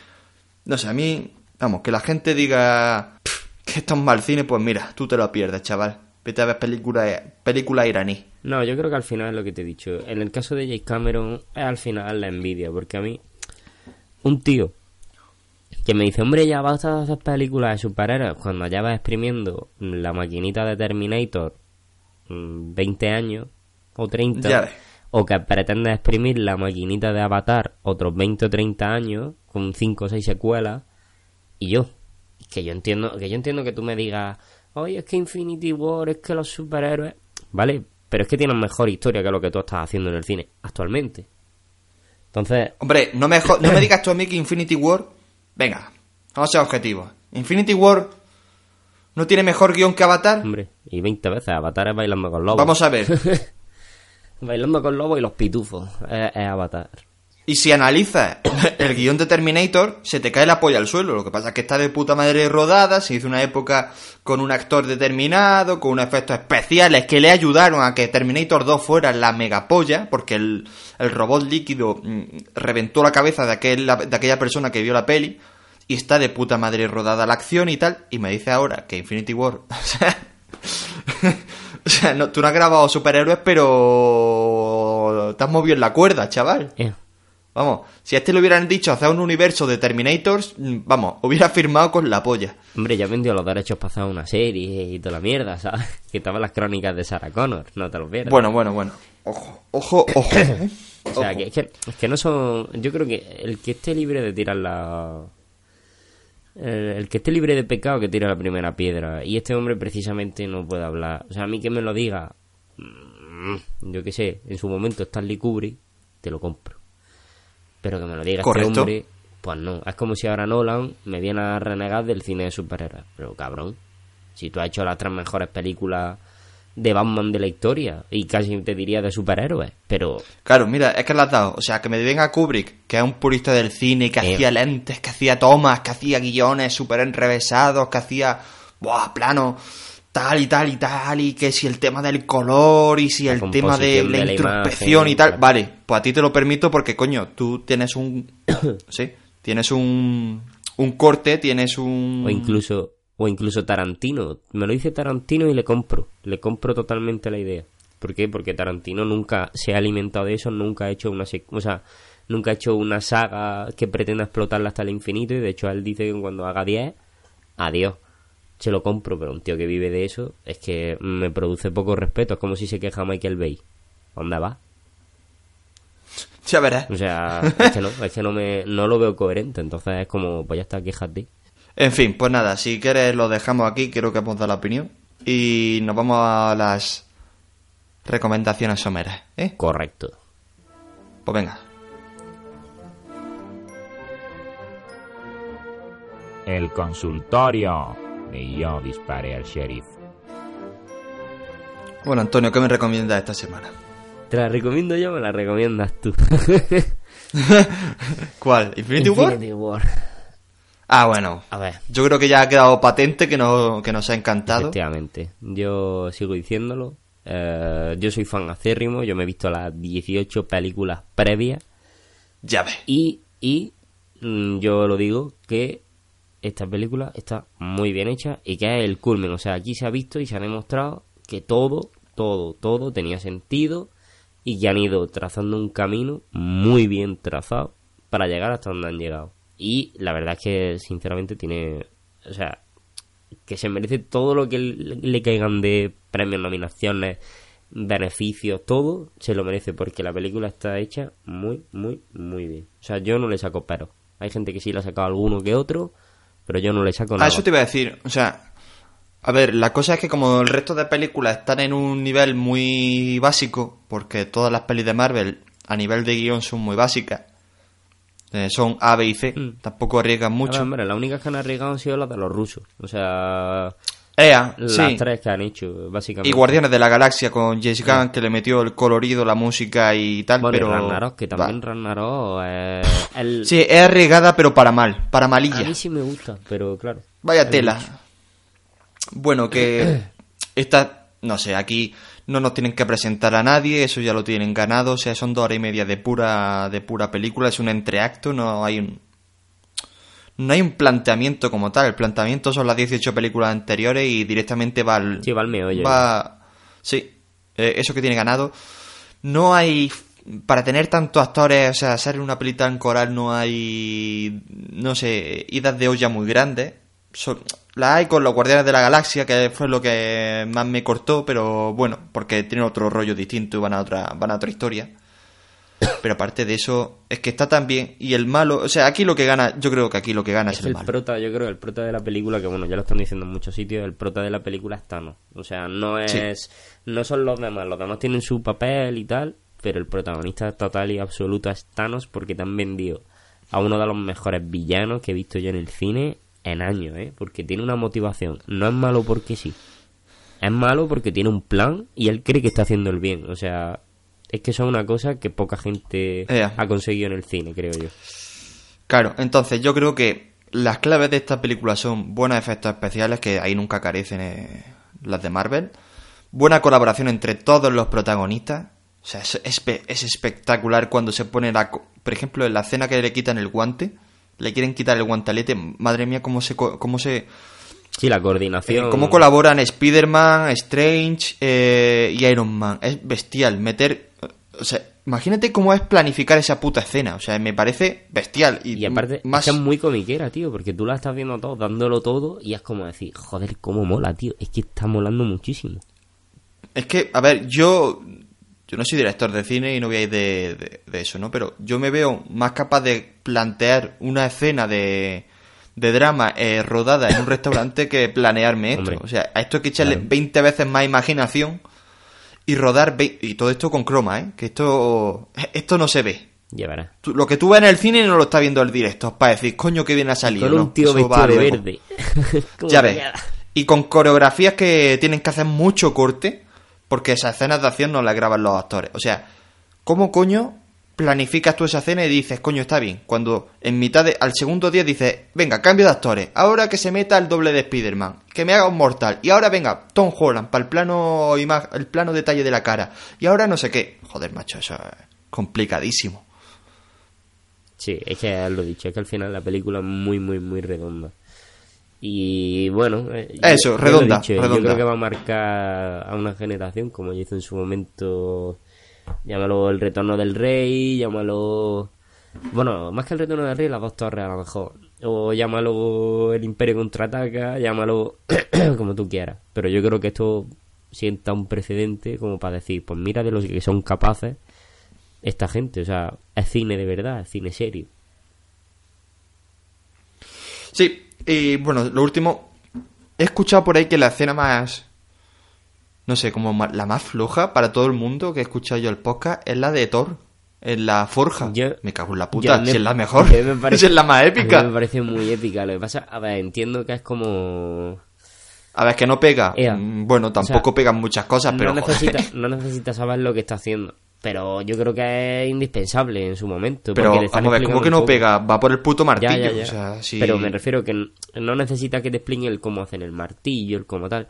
no sé, a mí, vamos, que la gente diga "Pff, que esto es mal cine, pues mira, tú te lo pierdes, chaval. Vete a ver película, película iraní. No, yo creo que al final es lo que te he dicho. En el caso de James Cameron es al final la envidia, porque a mí, un tío que me dice, hombre, ya vas a hacer películas de superhéroes, cuando ya vas exprimiendo la maquinita de Terminator mm, 20 años o 30, Ya o que pretendes exprimir la maquinita de Avatar otros 20 o 30 años con 5 o 6 secuelas, y yo, que yo entiendo, que yo entiendo que tú me digas, oye, es que Infinity War, es que los superhéroes, vale, pero es que tienen mejor historia que lo que tú estás haciendo en el cine actualmente. Entonces, Hombre, no me, no me digas tú a mí que Infinity War. Venga, vamos a ser objetivos. Infinity War no tiene mejor guion que Avatar. hombre, y 20 veces Avatar es bailando con lobos. Vamos a ver. Bailando con lobos y los pitufos, es, es Avatar. Y si analizas el guion de Terminator, se te cae la polla al suelo. Lo que pasa es que está de puta madre rodada, se hizo una época con un actor determinado, con unos efectos especiales que le ayudaron a que Terminator 2 fuera la megapolla, porque el, robot líquido mm, reventó la cabeza de, aquel, de aquella persona que vio la peli. Y está de puta madre rodada la acción y tal. Y me dice ahora que Infinity War... O sea, no, tú no has grabado superhéroes, pero... Te has movido en la cuerda, chaval. Eh, Vamos, si a este le hubieran dicho hacer un universo de Terminators, mm, vamos, hubiera firmado con la polla. Hombre, ya vendió los derechos para hacer una serie y toda la mierda, ¿sabes? Que estaban las crónicas de Sarah Connor, no te lo pierdas. Bueno, bueno, bueno. Ojo, ojo, ojo. ¿eh? O sea, Ojo. que, es que, es que no son. Yo creo que el que esté libre de tirar la. El, el que esté libre de pecado que tira la primera piedra. Y este hombre precisamente no puede hablar. O sea, a mí que me lo diga. mm, Yo qué sé, en su momento Stanley Kubrick, te lo compro. Pero que me lo diga Correcto. este hombre, pues no. Es como si ahora Nolan me viene a renegar del cine de superhéroes. Pero cabrón, si tú has hecho las tres mejores películas de Batman de la historia, y casi te diría de superhéroes, pero Claro, mira, es que le has dado. O sea, que me venga Kubrick, que es un purista del cine, que Eh. hacía lentes, que hacía tomas, que hacía guiones súper enrevesados, que hacía, buah, plano, tal y tal y tal, y que si el tema del color, y si La el tema de la de la introspección imagen, y tal. claro. Vale, pues a ti te lo permito porque, coño, tú tienes un... sí, tienes un... Un corte, tienes un... O incluso, o incluso Tarantino. Me lo dice Tarantino y le compro. Le compro totalmente la idea. ¿Por qué? Porque Tarantino nunca se ha alimentado de eso, nunca ha hecho una o sea, nunca ha hecho una saga que pretenda explotarla hasta el infinito y de hecho él dice que cuando haga 10, adiós. Se lo compro, pero un tío que vive de eso es que me produce poco respeto. Es como si se queja Michael Bay. ¿Dónde va? Ya verás. O sea, es que no, es que no me, no lo veo coherente. Entonces es como, pues ya está, quéjate. En fin, pues nada, si quieres lo dejamos aquí, creo que hemos dado la opinión. Y nos vamos a las recomendaciones someras, ¿eh? Correcto. Pues venga. El consultorio de yo disparé al sheriff. Bueno, Antonio, ¿qué me recomiendas esta semana? ¿Te la recomiendo yo o me la recomiendas tú? ¿Cuál? ¿Infinity, War? Infinity War. Ah, bueno. A ver, Yo creo que ya ha quedado patente que, no, que nos ha encantado. efectivamente. Yo sigo diciéndolo. Eh, yo soy fan acérrimo. Yo me he visto las 18 películas previas. Ya ves. Y, y mm, yo lo digo que esta película está muy bien hecha y que es el culmen. O sea, aquí se ha visto y se ha demostrado que todo, todo, todo tenía sentido y que han ido trazando un camino muy bien trazado para llegar hasta donde han llegado. Y la verdad es que, sinceramente, tiene. O sea, que se merece todo lo que le, caigan de premios, nominaciones, beneficios, todo se lo merece porque la película está hecha muy, muy, muy bien. O sea, yo no le saco pero. Hay gente que sí le ha sacado alguno que otro, pero yo no le saco Ah, nada. eso te iba a decir. O sea, a ver, la cosa es que como el resto de películas están en un nivel muy básico, porque todas las pelis de Marvel a nivel de guion son muy básicas, eh, son A, B y C, Mm. tampoco arriesgan A ver, mucho. hombre, las únicas que han arriesgado han sido las de los rusos. O sea, Ea, Las sí. tres que han hecho, básicamente. Y Guardianes de la Galaxia con James Gunn, que le metió el colorido, la música y tal, Bueno, y pero... Ragnarok, que también Va. Ragnarok es... el- Sí, es arriesgada, pero para mal, para A malilla. mí sí me gusta, pero claro. Vaya el tela. Bueno, que esta, no sé, aquí no nos tienen que presentar a nadie, eso ya lo tienen ganado, o sea, son dos horas y media de pura, de pura película, es un entreacto, no hay un, no hay un planteamiento como tal, el planteamiento son las 18 películas anteriores y directamente va al, Sí, va al meollo. va, sí, eh, eso que tiene ganado. No hay, para tener tantos actores, o sea, hacer una película en coral no hay, no sé, idas de olla muy grandes. So- la hay con los Guardianes de la Galaxia, que fue lo que más me cortó, pero bueno, porque tienen otro rollo distinto y van a otra, van a otra historia. Pero aparte de eso, es que está tan bien. Y el malo, o sea, aquí lo que gana, yo creo que aquí lo que gana es, Es el el malo. prota, yo creo, el prota de la película, que bueno, ya lo están diciendo en muchos sitios, el prota de la película es Thanos. O sea, no es, no son los demás, los demás tienen su papel y tal, pero el protagonista total y absoluto es Thanos porque te han vendido a uno de los mejores villanos que he visto yo en el cine en años, ¿eh? Porque tiene una motivación. No es malo porque sí. Es malo porque tiene un plan y él cree que está haciendo el bien. O sea, es que eso es una cosa que poca gente ha conseguido en el cine, creo yo. Claro, entonces yo creo que las claves de esta película son buenos efectos especiales, que ahí nunca carecen eh, las de Marvel, buena colaboración entre todos los protagonistas, o sea, es, es espectacular cuando se pone la... Por ejemplo, en la escena que le quitan el guante, le quieren quitar el guantelete, madre mía, cómo se... Cómo se Sí, la eh, coordinación. cómo colaboran Spider-Man, Strange eh, y Iron Man. Es bestial. Meter. O sea, imagínate cómo es planificar esa puta escena. O sea, me parece bestial. Y, Y aparte, más. es muy comiquera, tío, porque tú la estás viendo todo, dándolo todo, y es como decir, joder, cómo mola, tío. Es que está molando muchísimo. Es que, a ver, yo. Yo no soy director de cine y no voy a ir de, de- de eso, ¿no? Pero yo me veo más capaz de plantear una escena de, de drama eh, rodada en un restaurante que planearme esto. Hombre. O sea, a esto hay que echarle Claro. 20 veces más imaginación y rodar. Y todo esto con croma, ¿eh? Que esto. Esto no se ve. Verás. Tú- lo que tú ves en el cine no lo está viendo el director para decir, coño, que bien ha salido. Con ¿no? un tío va vestido de verde. ¿Cómo Ya ves. Y con coreografías que tienen que hacer mucho corte, porque esas escenas de acción no las graban los actores. O sea, ¿cómo coño planificas tú esa escena y dices, coño, está bien? Cuando en mitad de, al segundo día dices, venga, cambio de actores, ahora que se meta el doble de Spider-Man, que me haga un mortal, y ahora venga, Tom Holland, para el plano, el plano detalle de la cara, y ahora no sé qué. Joder, macho, eso es complicadísimo. Sí, es que lo he dicho, es que al final la película es muy, muy, muy redonda. Y bueno, eh, yo- Eso, yo redonda, Yo creo que va a marcar a una generación, como ya hizo en su momento, llámalo el retorno del rey, llámalo... Bueno, más que el retorno del rey, las dos torres a lo mejor. O llámalo el imperio contraataca, llámalo como tú quieras. Pero yo creo que esto sienta un precedente como para decir, pues mira de los que son capaces esta gente. O sea, es cine de verdad, es cine serio. Sí, y bueno, lo último, he escuchado por ahí que la escena más, no sé, como la más floja para todo el mundo que he escuchado yo el podcast es la de Thor, en la forja. Yo- me cago en la puta, me- si es la mejor, me parece- si es la más a mí épica. me parece muy épica. Lo que pasa, a ver, entiendo que es como. A ver, que no pega. Ea. Mm, Bueno, tampoco O sea, pegan muchas cosas, pero no, necesita, no necesita saber lo que está haciendo. Pero yo creo que es indispensable en su momento. Pero, vamos a ver, ¿cómo que no pega? Va por el puto martillo. Ya, ya, ya. O sea, sí. Pero me refiero que no necesita que te expliquen el cómo hacen el martillo, el cómo tal.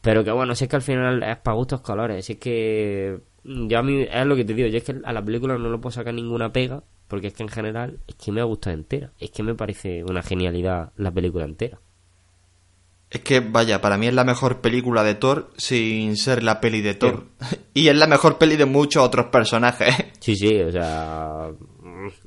Pero que bueno, si es que al final es para gustos colores. Si es que. mm, Yo a mí es lo que te digo. Yo es que a la película no le puedo sacar ninguna pega. Porque es que en general es que me ha gustado entera. Es que me parece una genialidad la película entera. Es que, vaya, para mí es la mejor película de Thor sin ser la peli de Thor. y es la mejor peli de muchos otros personajes. Sí, sí, o sea.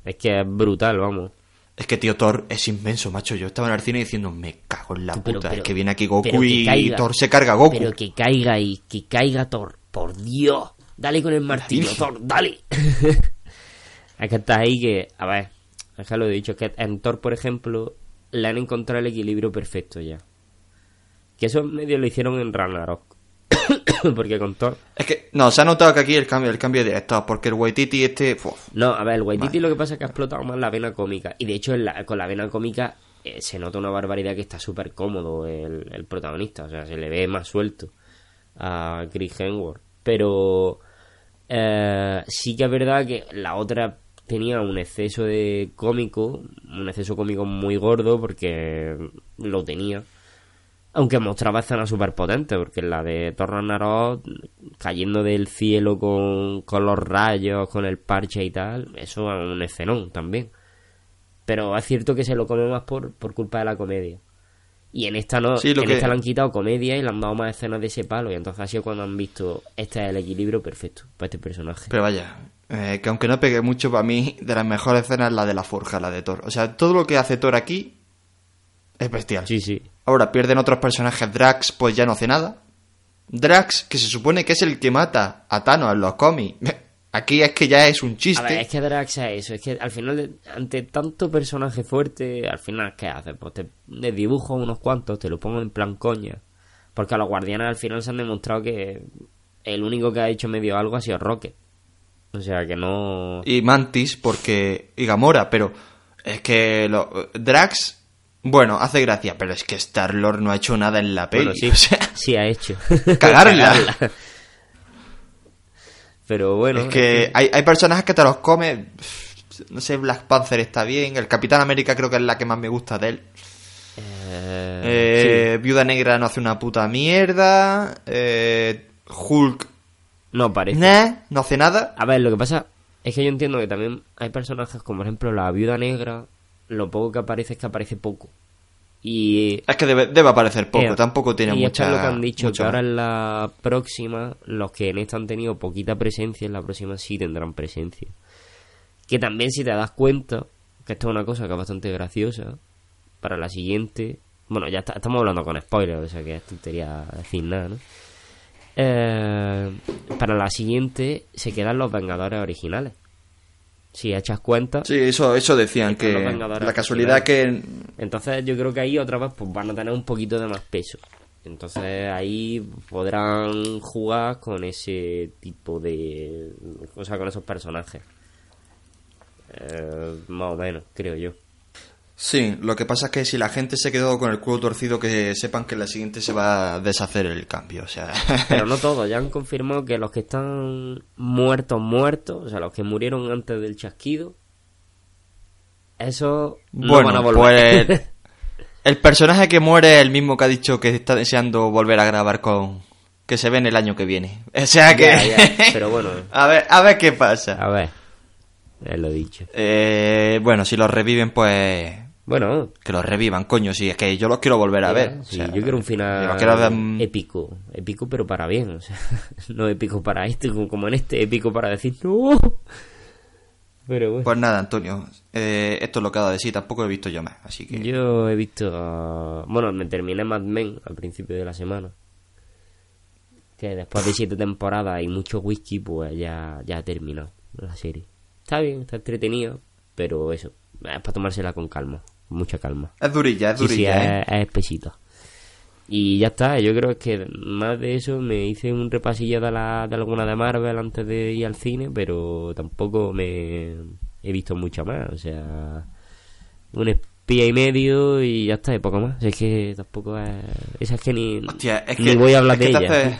Es que es brutal, vamos. Es que, tío, Thor es inmenso, macho. Yo estaba en el cine diciendo, me cago en la Pero- puta. pero- es que viene aquí Goku que y. Thor se carga a Goku. Pero que caiga y que caiga Thor. Por Dios. Dale con el martillo. Thor, dale. es que estás ahí que. A ver, es que lo he dicho. Es que en Thor, por ejemplo, le han encontrado el equilibrio perfecto ya. Que eso medio lo hicieron en Ragnarok. Porque con Thor. Es que, no, se ha notado que aquí el cambio, el cambio de director, porque el Waititi este... uf, No, a ver, el Waititi Vale. lo que pasa es que ha explotado más la vena cómica. Y de hecho, la- con la vena cómica eh, se nota una barbaridad que está súper cómodo el, el protagonista. O sea, se le ve más suelto a Chris Hemsworth. Pero eh, sí que es verdad que la otra tenía un exceso de cómico, un exceso cómico muy gordo porque lo tenía. Aunque mostraba escenas súper potentes, porque la de Thor Ragnarok cayendo del cielo con, con los rayos, con el parche y tal, eso es un escenón también. Pero es cierto que se lo come más por, por culpa de la comedia. Y en esta no, Sí, lo en que- esta le han quitado comedia y le han dado más escenas de ese palo. Y entonces ha sido cuando han visto, este es el equilibrio perfecto para este personaje. Pero vaya, eh, que aunque no pegue mucho, para mí, de las mejores escenas es la de la forja, la de Thor. O sea, todo lo que hace Thor aquí es bestial. Sí, sí. Ahora pierden otros personajes. Drax, pues ya no hace nada. Drax, que se supone que es el que mata a Thanos en los cómics. Aquí es que ya es un A chiste. ver, es que Drax es eso, es que al final, ante tanto personaje fuerte, al final, ¿qué haces? Pues te dibujo unos cuantos, te lo pongo en plan coña. Porque a los guardianes al final se han demostrado que el único que ha hecho medio algo ha sido Rocket. O sea que no. Y Mantis, porque. Y Gamora, pero. Es que. Lo... Drax. Bueno, hace gracia, pero es que Star-Lord no ha hecho nada en la peli. Bueno, sí, O sea, sí ha hecho. cagarla. Pero bueno. es que hay, hay personajes que te los comes. No sé, Black Panther está bien. El Capitán América creo que es la que más me gusta de él. eh, Eh, Viuda Negra no hace una puta mierda. Eh, Hulk. no parece. Nah, no hace nada. A ver, lo que pasa es que yo entiendo que también hay personajes como por ejemplo la viuda negra, lo poco que aparece es que aparece poco. Y Es que debe, debe aparecer poco. Eh, Tampoco tiene y mucha. esto es lo que han dicho, que ahora en la próxima, los que en esta han tenido poquita presencia, en la próxima sí tendrán presencia. Que también si te das cuenta, que esto es una cosa que es bastante graciosa, para la siguiente, bueno, ya está- estamos hablando con spoilers, o sea que es tontería decir nada, ¿no? Eh, para la siguiente se quedan los Vengadores originales. Si echas cuenta, Sí, eso, eso decían, que la casualidad que... entonces yo creo que ahí otra vez pues van a tener un poquito de más peso. Entonces ahí podrán jugar con ese tipo de... O sea, con esos personajes. Eh, más o menos, creo yo. Sí, lo que pasa es que si la gente se quedó con el culo torcido, que sepan que en la siguiente se va a deshacer el cambio, o sea... Pero no todos, ya han confirmado que los que están muertos, muertos, o sea, los que murieron antes del chasquido, esos no bueno, van a volver. pues... El personaje que muere es el mismo que ha dicho que está deseando volver a grabar con... Que se ve en el año que viene. O sea que... Ya, ya, pero bueno, a ver, a ver qué pasa. a ver, es lo dicho. Eh, bueno, si los reviven, pues... Bueno, Que los revivan, coño, si es que yo los quiero volver a ver. Sí, O sea, yo quiero un final quiero ver, mm, épico, épico pero para bien, o sea, no épico para este como- en este, épico para decir no. Pero bueno, Pues nada, Antonio, eh, esto es lo que ha dado de sí, tampoco he visto yo más, así que... yo he visto, bueno, me terminé Mad Men al principio de la semana, que después de siete temporadas y mucho whisky, pues ya, ya ha terminado la serie. Está bien, está entretenido, pero eso, es para tomársela con calma, con mucha calma. Es durilla, es Sí, sí, durilla, ¿eh? es, es espesita. Y ya está, yo creo que más de eso me hice un repasillo de, la, de alguna de Marvel antes de ir al cine, pero tampoco me he visto mucho más, o sea, un espía y medio y ya está, y poco más. Es que tampoco es... Esa es que ni, Hostia, es ni que... voy a hablar es de ella. haces-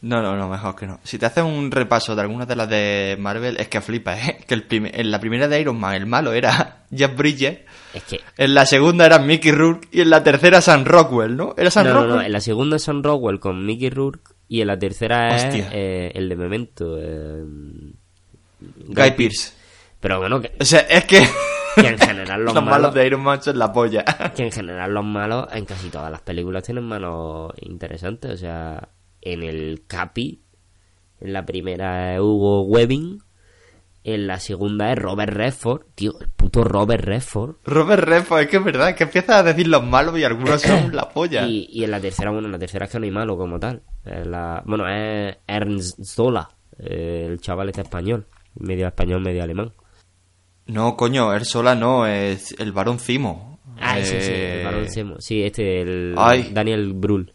No, no, no, mejor que no. Si te haces un repaso de algunas de las de Marvel, es que flipas, ¿eh? Que el prime- en la primera de Iron Man el malo era Jeff Bridges, Es que... en la segunda era Mickey Rourke y en la tercera Sam Rockwell, ¿no? ¿Era Sam No, Rockwell? no, en la segunda es Sam Rockwell con Mickey Rourke y en la tercera es Hostia. eh, el de Memento. eh, Guy Pearce. Pero bueno, que, O sea, es que... que en general los, los malos malos de Iron Man son la polla. que en general los malos en casi todas las películas tienen malos interesantes. O sea, en el Capi, en la primera es Hugo Webbing, en la segunda es Robert Redford, tío, el puto Robert Redford. Robert Redford, es que es verdad, es que empiezas a decir los malos y algunos son la polla. Y, y en la tercera, bueno, en la tercera es que no hay malo como tal. La, bueno, es Ernst Zola, eh, el chaval este español, medio español, medio alemán. No, coño, él sola no, es el varón Cimo. Ah, sí, sí, Eh, el varón Semo. Sí, este, el Ay. Daniel Brühl.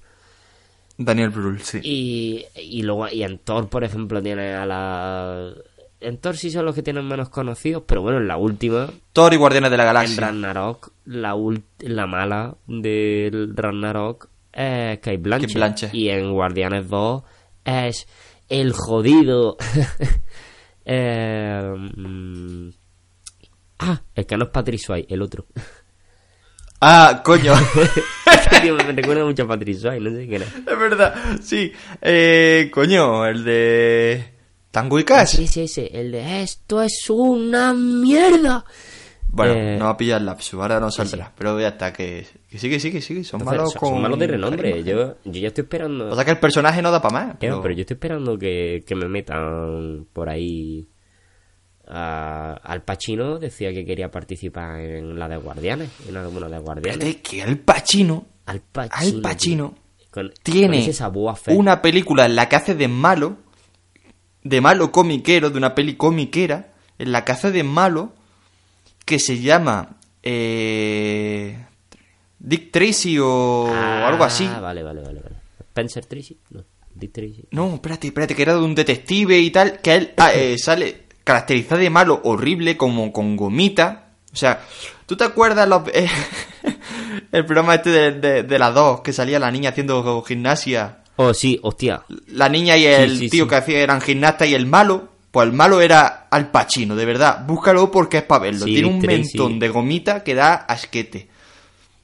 Daniel Brühl, sí. Y, y luego, y en Thor, por ejemplo, tiene a la. en Thor sí son los que tienen menos conocidos, pero bueno, en la última, Thor y Guardianes de la en Galaxia. Ragnarok, la, ul- la mala del Ragnarok es Kate Blanchett. Kate Blanchett. Y en Guardianes 2 es el jodido. eh, mm, ah, el que no es Patrick Swayze, el otro. Ah, coño. Este tío me recuerda mucho a Patrick Swayze, no sé qué era. es verdad, sí. Eh, coño, el de... Tango y Cash. Sí, sí, sí, el de esto es una mierda. Bueno, Eh, no va a pillar el lapsus, ahora no saldrá. Pero ya está, que, que sí, que sí, que sí. Son Entonces, malos son, con... son malos de renombre. Yo, yo ya estoy esperando. O sea que el personaje no da para más. Pero... pero yo estoy esperando que, que me metan por ahí. A- Al Pacino decía que quería participar en la de Guardianes. En alguna de Guardianes. Espérate, que Al Pacino Al Pacino. Al Pacino tío. Con- con tiene una película en la que hace de malo, de malo comiquero, de una peli comiquera, en la que hace de malo, que se llama eh, Dick Tracy o Ah, algo así. Vale, vale, vale. vale. Spencer Tracy. No, Dick Tracy. No, espérate, espérate, que era de un detective y tal, que él ah, eh, sale caracterizado de malo, horrible, como con gomita. O sea, ¿tú te acuerdas los, eh, el programa este de, de, de las dos, que salía la niña haciendo gimnasia? Oh, sí, hostia. La niña y el sí, tío sí. que hacía eran gimnastas y el malo, pues el malo era Al Pacino, de verdad. Búscalo porque es para verlo. Tiene un Tracy. mentón de gomita que da asquete.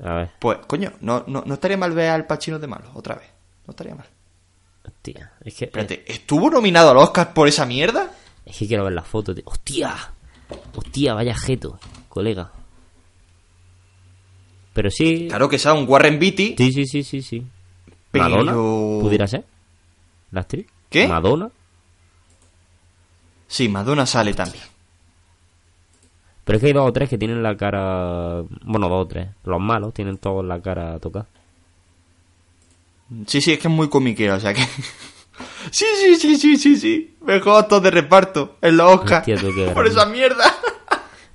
A ver, Pues, coño, no, no, no estaría mal ver al Pacino de malo, otra vez. No estaría mal. hostia. Es que, Espérate, ¿estuvo nominado al Oscar por esa mierda? Es que quiero ver la foto, tío. Hostia. Hostia, vaya jeto, colega. Pero sí. Claro que sea un Warren Beatty. Sí, sí, sí, sí, sí. Pero- Madonna, pudiera ser. La actriz. ¿Qué? Madonna. Sí, Madonna sale también. Pero es que hay dos o tres que tienen la cara. Bueno, dos o tres. Los malos tienen todos la cara tocada. Sí, sí, es que es muy comiquero, o sea que... sí, sí, sí, sí, sí, sí. Mejor actor de reparto en. Hostia, tú qué por esa mierda.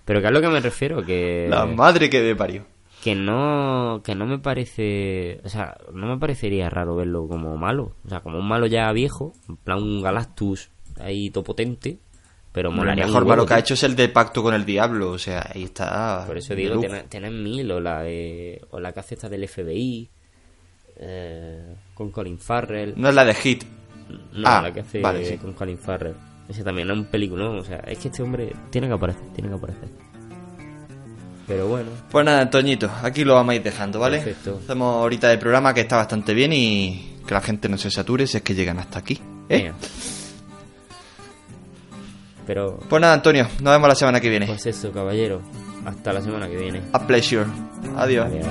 Pero que es lo que me refiero, que. La madre que me parió. que no que no me parece o sea no me parecería raro verlo como malo o sea como un malo ya viejo en plan un Galactus ahí topotente pero El molaría un mejor malo que ha hecho es el de Pacto con el Diablo, o sea, ahí está. por eso digo tiene mil o la de o la que hace esta del FBI eh, con Colin Farrell No es la de Hit. No Ah, la que hace vale, sí. con Colin Farrell ese también es un película o sea es que este hombre tiene que aparecer tiene que aparecer pero bueno Pues nada, Antoñito, aquí lo vamos a ir dejando, ¿vale? Perfecto. Hacemos ahorita el programa que está bastante bien y que la gente no se sature si es que llegan hasta aquí. ¿eh? pero Pues nada, Antonio, nos vemos la semana que viene. Pues eso, caballero. Hasta la semana que viene. A pleasure. Adiós. Adiós.